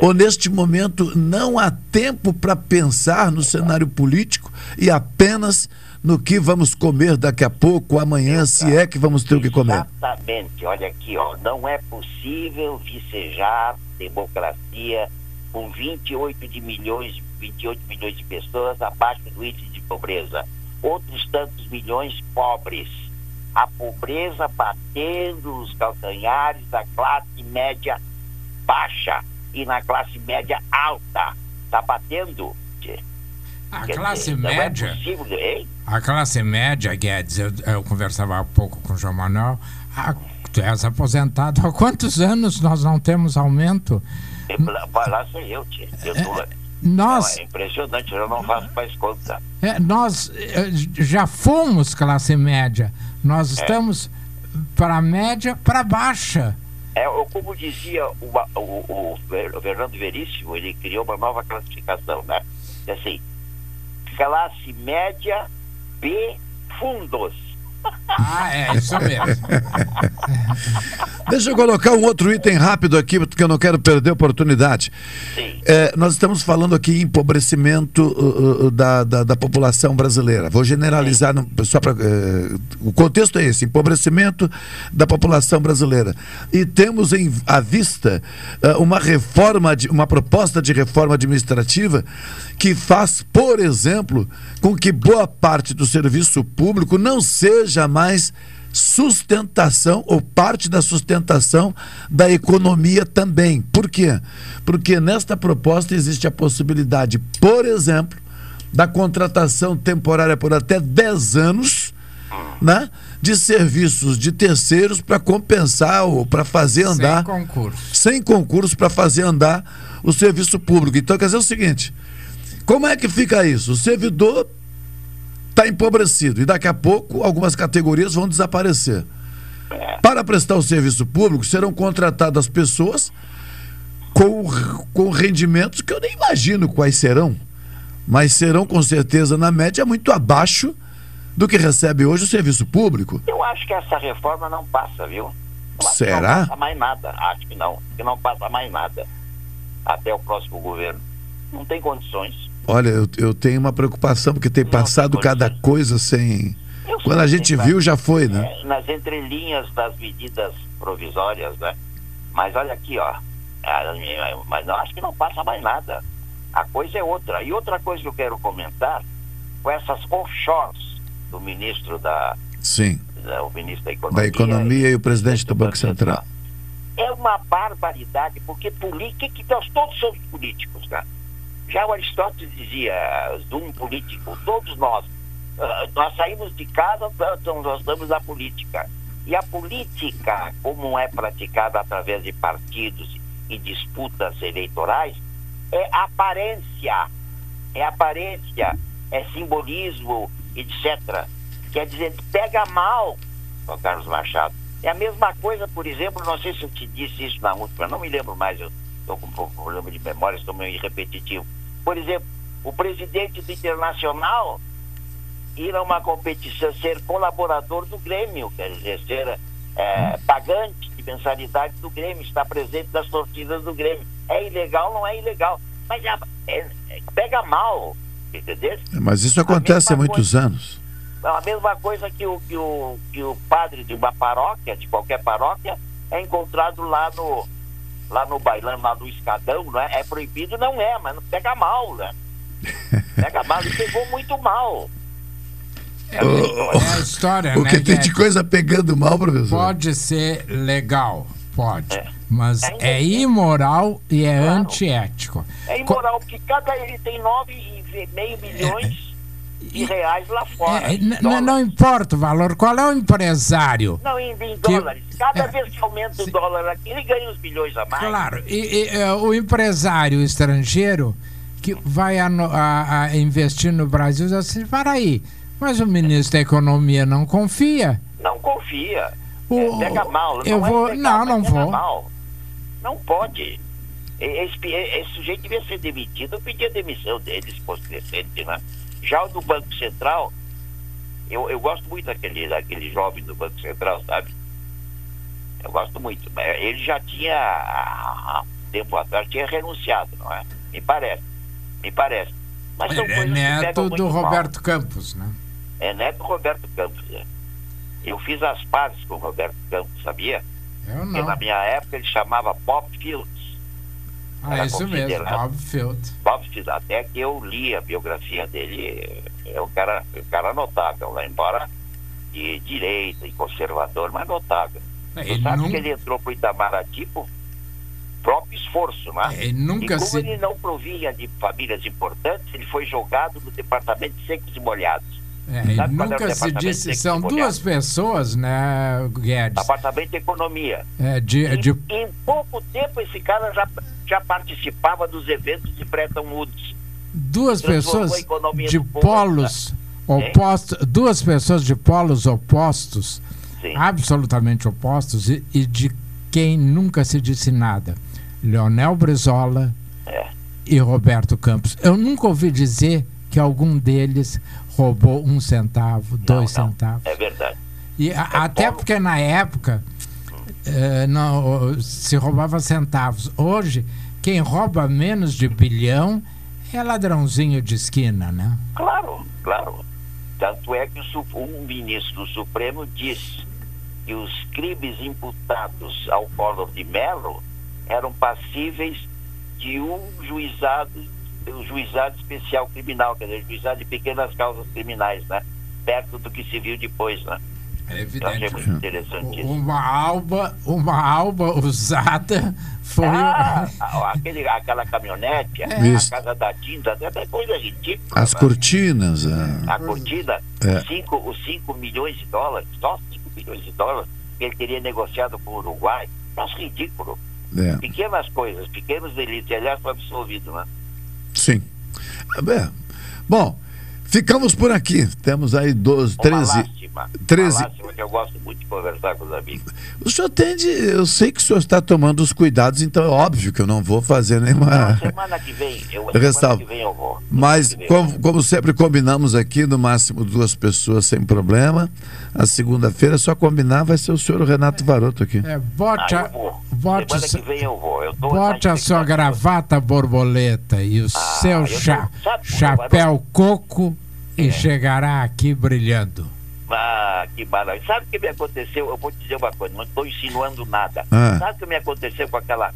Ou neste momento não há tempo para pensar no cenário político e apenas no que vamos comer daqui a pouco, amanhã, se é que vamos ter o que comer? Exatamente, olha aqui, ó, não é possível vicejar democracia com 28 de milhões, 28 milhões de pessoas abaixo do índice de pobreza. Outros tantos milhões pobres. A pobreza batendo os calcanhares da classe média baixa e na classe média alta. Está batendo. A Quer classe dizer, não é média. possível, hein? A classe média, Guedes, eu, eu conversava há pouco com o João Manuel. Ah, tu és aposentado. Há quantos anos nós não temos aumento? Vai lá ser eu, tia. Eu tô... Nós- Não, é impressionante, eu não faço mais conta. É, nós eh, já fomos classe média. Nós É. estamos para a média, para baixa. É, como dizia o, o, Fernando Veríssimo, ele criou uma nova classificação, né? Assim, classe média B fundos. Ah, é, isso mesmo. Deixa eu colocar um outro item rápido aqui, porque eu não quero perder a oportunidade. É, nós estamos falando aqui em empobrecimento uh, uh, da, da, da população brasileira. Vou generalizar, no- só para. o contexto é esse: empobrecimento da população brasileira. E temos em, à vista uh, uma reforma, de, uma proposta de reforma administrativa que faz, por exemplo, com que boa parte do serviço público não seja mais sustentação ou parte da sustentação da economia também. Por quê? Porque nesta proposta existe a possibilidade, por exemplo, da contratação temporária por até 10 anos né, de serviços de terceiros para compensar ou para fazer andar. Sem concurso. Sem concurso para fazer andar o serviço público. Então, quer dizer o seguinte: como é que fica isso? O servidor está empobrecido e daqui a pouco algumas categorias vão desaparecer. Para prestar o serviço público, serão contratadas pessoas com, com rendimentos que eu nem imagino quais serão, mas serão com certeza, na média, muito abaixo do que recebe hoje o serviço público. Eu acho que essa reforma não passa, viu? Será? Não passa mais nada. Acho que não. Que não passa mais nada até o próximo governo. Não tem condições. Olha, eu, eu tenho uma preocupação, porque tem passado cada coisa sem. Quando a gente viu, já foi, né? É, nas entrelinhas das medidas provisórias, né? Mas olha aqui, ó. Ah, Mas não acho que não passa mais nada. A coisa é outra. E outra coisa que eu quero comentar, com essas offshores do ministro da, Sim. da o ministro da economia. Da economia e o presidente do Banco Central. É uma barbaridade, porque política que nós todos somos políticos, né? Já o Aristóteles dizia, um político, todos nós, ah, nós saímos de casa, então nós estamos na política. E a política, como é praticada através de partidos e disputas eleitorais, é aparência, é aparência, é simbolismo, etc. Quer dizer, pega mal. Carlos Machado. É a mesma coisa, por exemplo, não sei se eu te disse isso na última, não me lembro mais, eu estou com um problema de memória, estou meio repetitivo. Por exemplo, o presidente do Internacional ir a uma competição, ser colaborador do Grêmio, quer dizer, ser é, pagante de mensalidade do Grêmio, estar presente nas torcidas do Grêmio. É ilegal, não é ilegal. Mas é, é, pega mal, entendeu? Mas isso acontece há muitos coisa, anos. A mesma coisa que o, que, o, que o padre de uma paróquia, de qualquer paróquia, é encontrado lá no, lá no bailão, lá no escadão, não é? É proibido? Não é, mas não pega mal, né? Pega mal e pegou muito mal. É, é a história, o né? que tem de coisa pegando mal, professor? Pode ser legal, pode. Mas é imoral e é antiético. É imoral, porque cada ele tem 9,5 milhões de reais lá fora. É, em n- n- dólares. não importa o valor, qual é o empresário? Não, em, em que- dólares. Cada vez que aumenta o dólar aqui, ele ganha uns milhões a mais. Claro, e, e, é, o empresário estrangeiro que vai ano- a, a investir no Brasil diz assim, para aí, mas o ministro da Economia não confia. Não confia. O- É, pega mal. eu não vou- é legal, não, não vou. Mal. Não pode. Esse, esse sujeito devia ser demitido. Eu pedi a demissão dele, se fosse decente, né? Já o do Banco Central, eu, eu gosto muito daquele, daquele jovem do Banco Central, sabe? Eu gosto muito. Ele já tinha, há um tempo atrás, tinha renunciado, não é? Me parece. Me parece. Mas são é neto do mal. Roberto Campos, né? É neto do Roberto Campos. é. Eu fiz as pazes com o Roberto Campos, sabia? Eu Porque não. na minha época ele chamava Bob Fields. Ah, Era isso mesmo, considerado- Bob Field. Bob Fields, até que eu li a biografia dele, é um cara, um cara notável, lá embora de direita e conservador, mas notável. É, Você ele sabe que ele entrou para o Itamaraty por próprio esforço, né? É, e como se- ele não provinha de famílias importantes, ele foi jogado no departamento de secos e molhados. É, e o nunca se disse. São duas pessoas, né, Guedes? Departamento de Economia. É, de, de, Em pouco tempo, esse cara já, já participava dos eventos de Bretton Woods. duas pessoas de polos opostos, duas pessoas de polos opostos, Sim. absolutamente opostos, e, e de quem nunca se disse nada. Leonel Brizola É. e Roberto Campos. Eu nunca ouvi dizer que algum deles roubou um centavo, dois centavos. É verdade. E a- até porque na época eh, não, se roubava centavos. Hoje, quem rouba menos de bilhão é ladrãozinho de esquina, né? Claro, claro. Tanto é que o um ministro do Supremo disse que os crimes imputados ao Collor de Mello eram passíveis de um juizado, um juizado especial criminal, quer dizer, juizado de pequenas causas criminais, né? Perto do que se viu depois, né? É evidente. achei muito interessante isso. Uma alba, uma alba usada foi. Ah, aquele, aquela caminhonete, Isso. a casa da tinta, até coisa ridícula. As cortinas. ah. A cortina, É. os 5 os cinco milhões de dólares, só 5 milhões de dólares, que ele teria negociado com o Uruguai. Nossa, ridículo. É. Pequenas coisas, pequenos delitos. Aliás, foi absolvido, né? Sim. É, Bom, ficamos por aqui. Temos aí 12, Uma 13. lástima. 13. Uma lástima que eu gosto muito de conversar com os amigos. O senhor tende, eu sei que o senhor está tomando os cuidados, então é óbvio que eu não vou fazer nenhuma. Semana que vem, eu, semana que vem eu vou. Mas, como, como sempre combinamos aqui, no máximo duas pessoas sem problema. A segunda-feira, só combinar, vai ser o senhor Renato Varoto aqui. É, bote, Ah, Semana que vem eu vou. Eu bote a sua gravata borboleta e o seu eu cha- tô- chapéu coco e chegará aqui brilhando. Ah, que maravilha. Sabe o que me aconteceu? Eu vou te dizer uma coisa, não estou insinuando nada. Ah. Sabe o que me aconteceu com aquela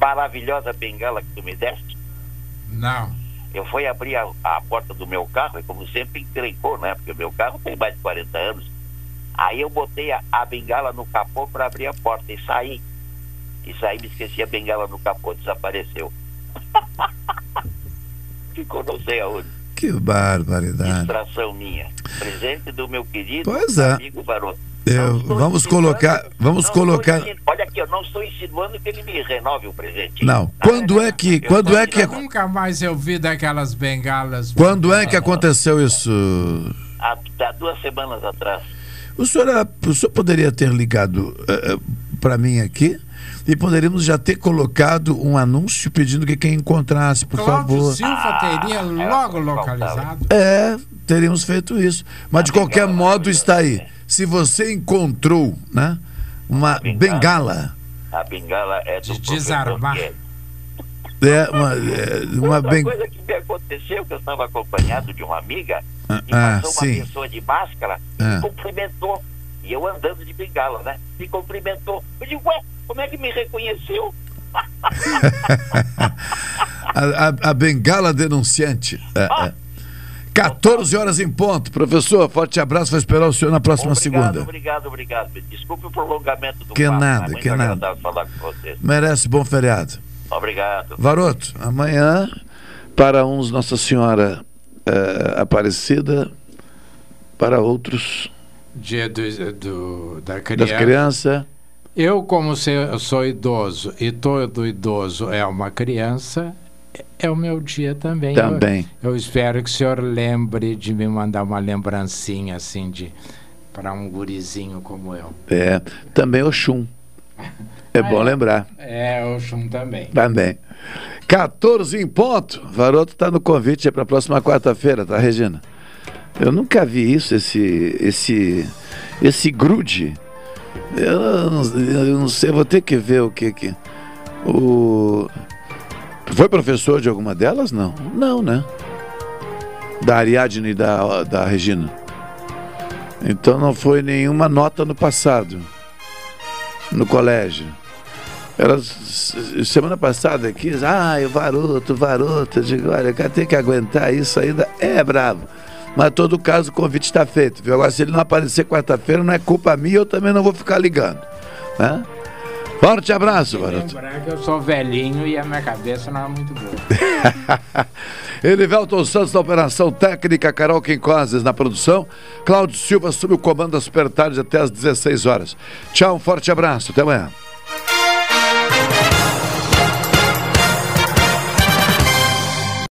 maravilhosa bengala que tu me deste? Não. Eu fui abrir a, a porta do meu carro e, como sempre, encrencou, né? Porque o meu carro tem mais de 40 anos. Aí eu botei a, a bengala no capô para abrir a porta e saí. E saí, me esqueci a bengala no capô, desapareceu. Ficou não sei aonde. Que barbaridade. Distração minha. Presente do meu querido Pois é. amigo Varoto. Eu- vamos colocar, vamos colocar. Olha aqui, eu não estou insinuando que ele me renove o presente. Não. Quando é que, quando é que, Nunca mais eu vi daquelas bengalas. quando é que aconteceu isso? Há, há duas semanas atrás. O senhor, era- o senhor poderia ter ligado para mim aqui e poderíamos já ter colocado um anúncio pedindo que quem encontrasse, por Cláudio favor. Silva teria logo localizado. É, teríamos feito isso. Mas de qualquer modo está aí. Se você encontrou, né, uma bengala, A bengala é do professor desarmar. É uma, é, uma Outra ben... coisa que me aconteceu, que eu estava acompanhado de uma amiga, Ah, e ah, passou uma sim. pessoa de máscara e Ah. me cumprimentou. E eu andando de bengala, né? Me cumprimentou. Eu digo, ué, como é que me reconheceu? a, a- a bengala denunciante. É, é. 14 horas em ponto. Professor, forte abraço. Vou esperar o senhor na próxima obrigado, segunda. obrigado, obrigado. Desculpe o prolongamento do Que papo, nada, é que nada. falar com vocês. Merece bom feriado. Obrigado. Varoto, amanhã, para uns Nossa Senhora eh, Aparecida, para outros Dia do, do- da das criança. crianças. Eu, como se eu sou idoso e todo idoso é uma criança, é o meu dia também. Também. Eu, eu espero que o senhor lembre de me mandar uma lembrancinha assim de para um gurizinho como eu. É, também Oxum. É bom lembrar. É, o Chum também. Também. 14 em ponto. Varoto está no convite para a próxima quarta-feira, tá, Regina? Eu nunca vi isso, esse esse esse grude. Eu não, eu não sei, vou ter que ver o que que o foi professor de alguma delas? Não. Não, né? Da Ariadne e da da Regina. Então não foi nenhuma nota no passado. No colégio. Ela, s- semana passada aqui, ah, o varoto, varoto. Eu digo, olha, tem que aguentar isso ainda. É bravo. Mas, em todo caso, o convite está feito. Viu? Agora, se ele não aparecer quarta-feira, não é culpa minha, eu também não vou ficar ligando. Né? Forte abraço, varoto. Lembrar que eu sou velhinho e a minha cabeça não é muito boa. Elivelton Santos na operação técnica, Carol Quincoses na produção, Cláudio Silva sob o comando das Super Tarde até às 16 horas. Tchau, um forte abraço, até amanhã.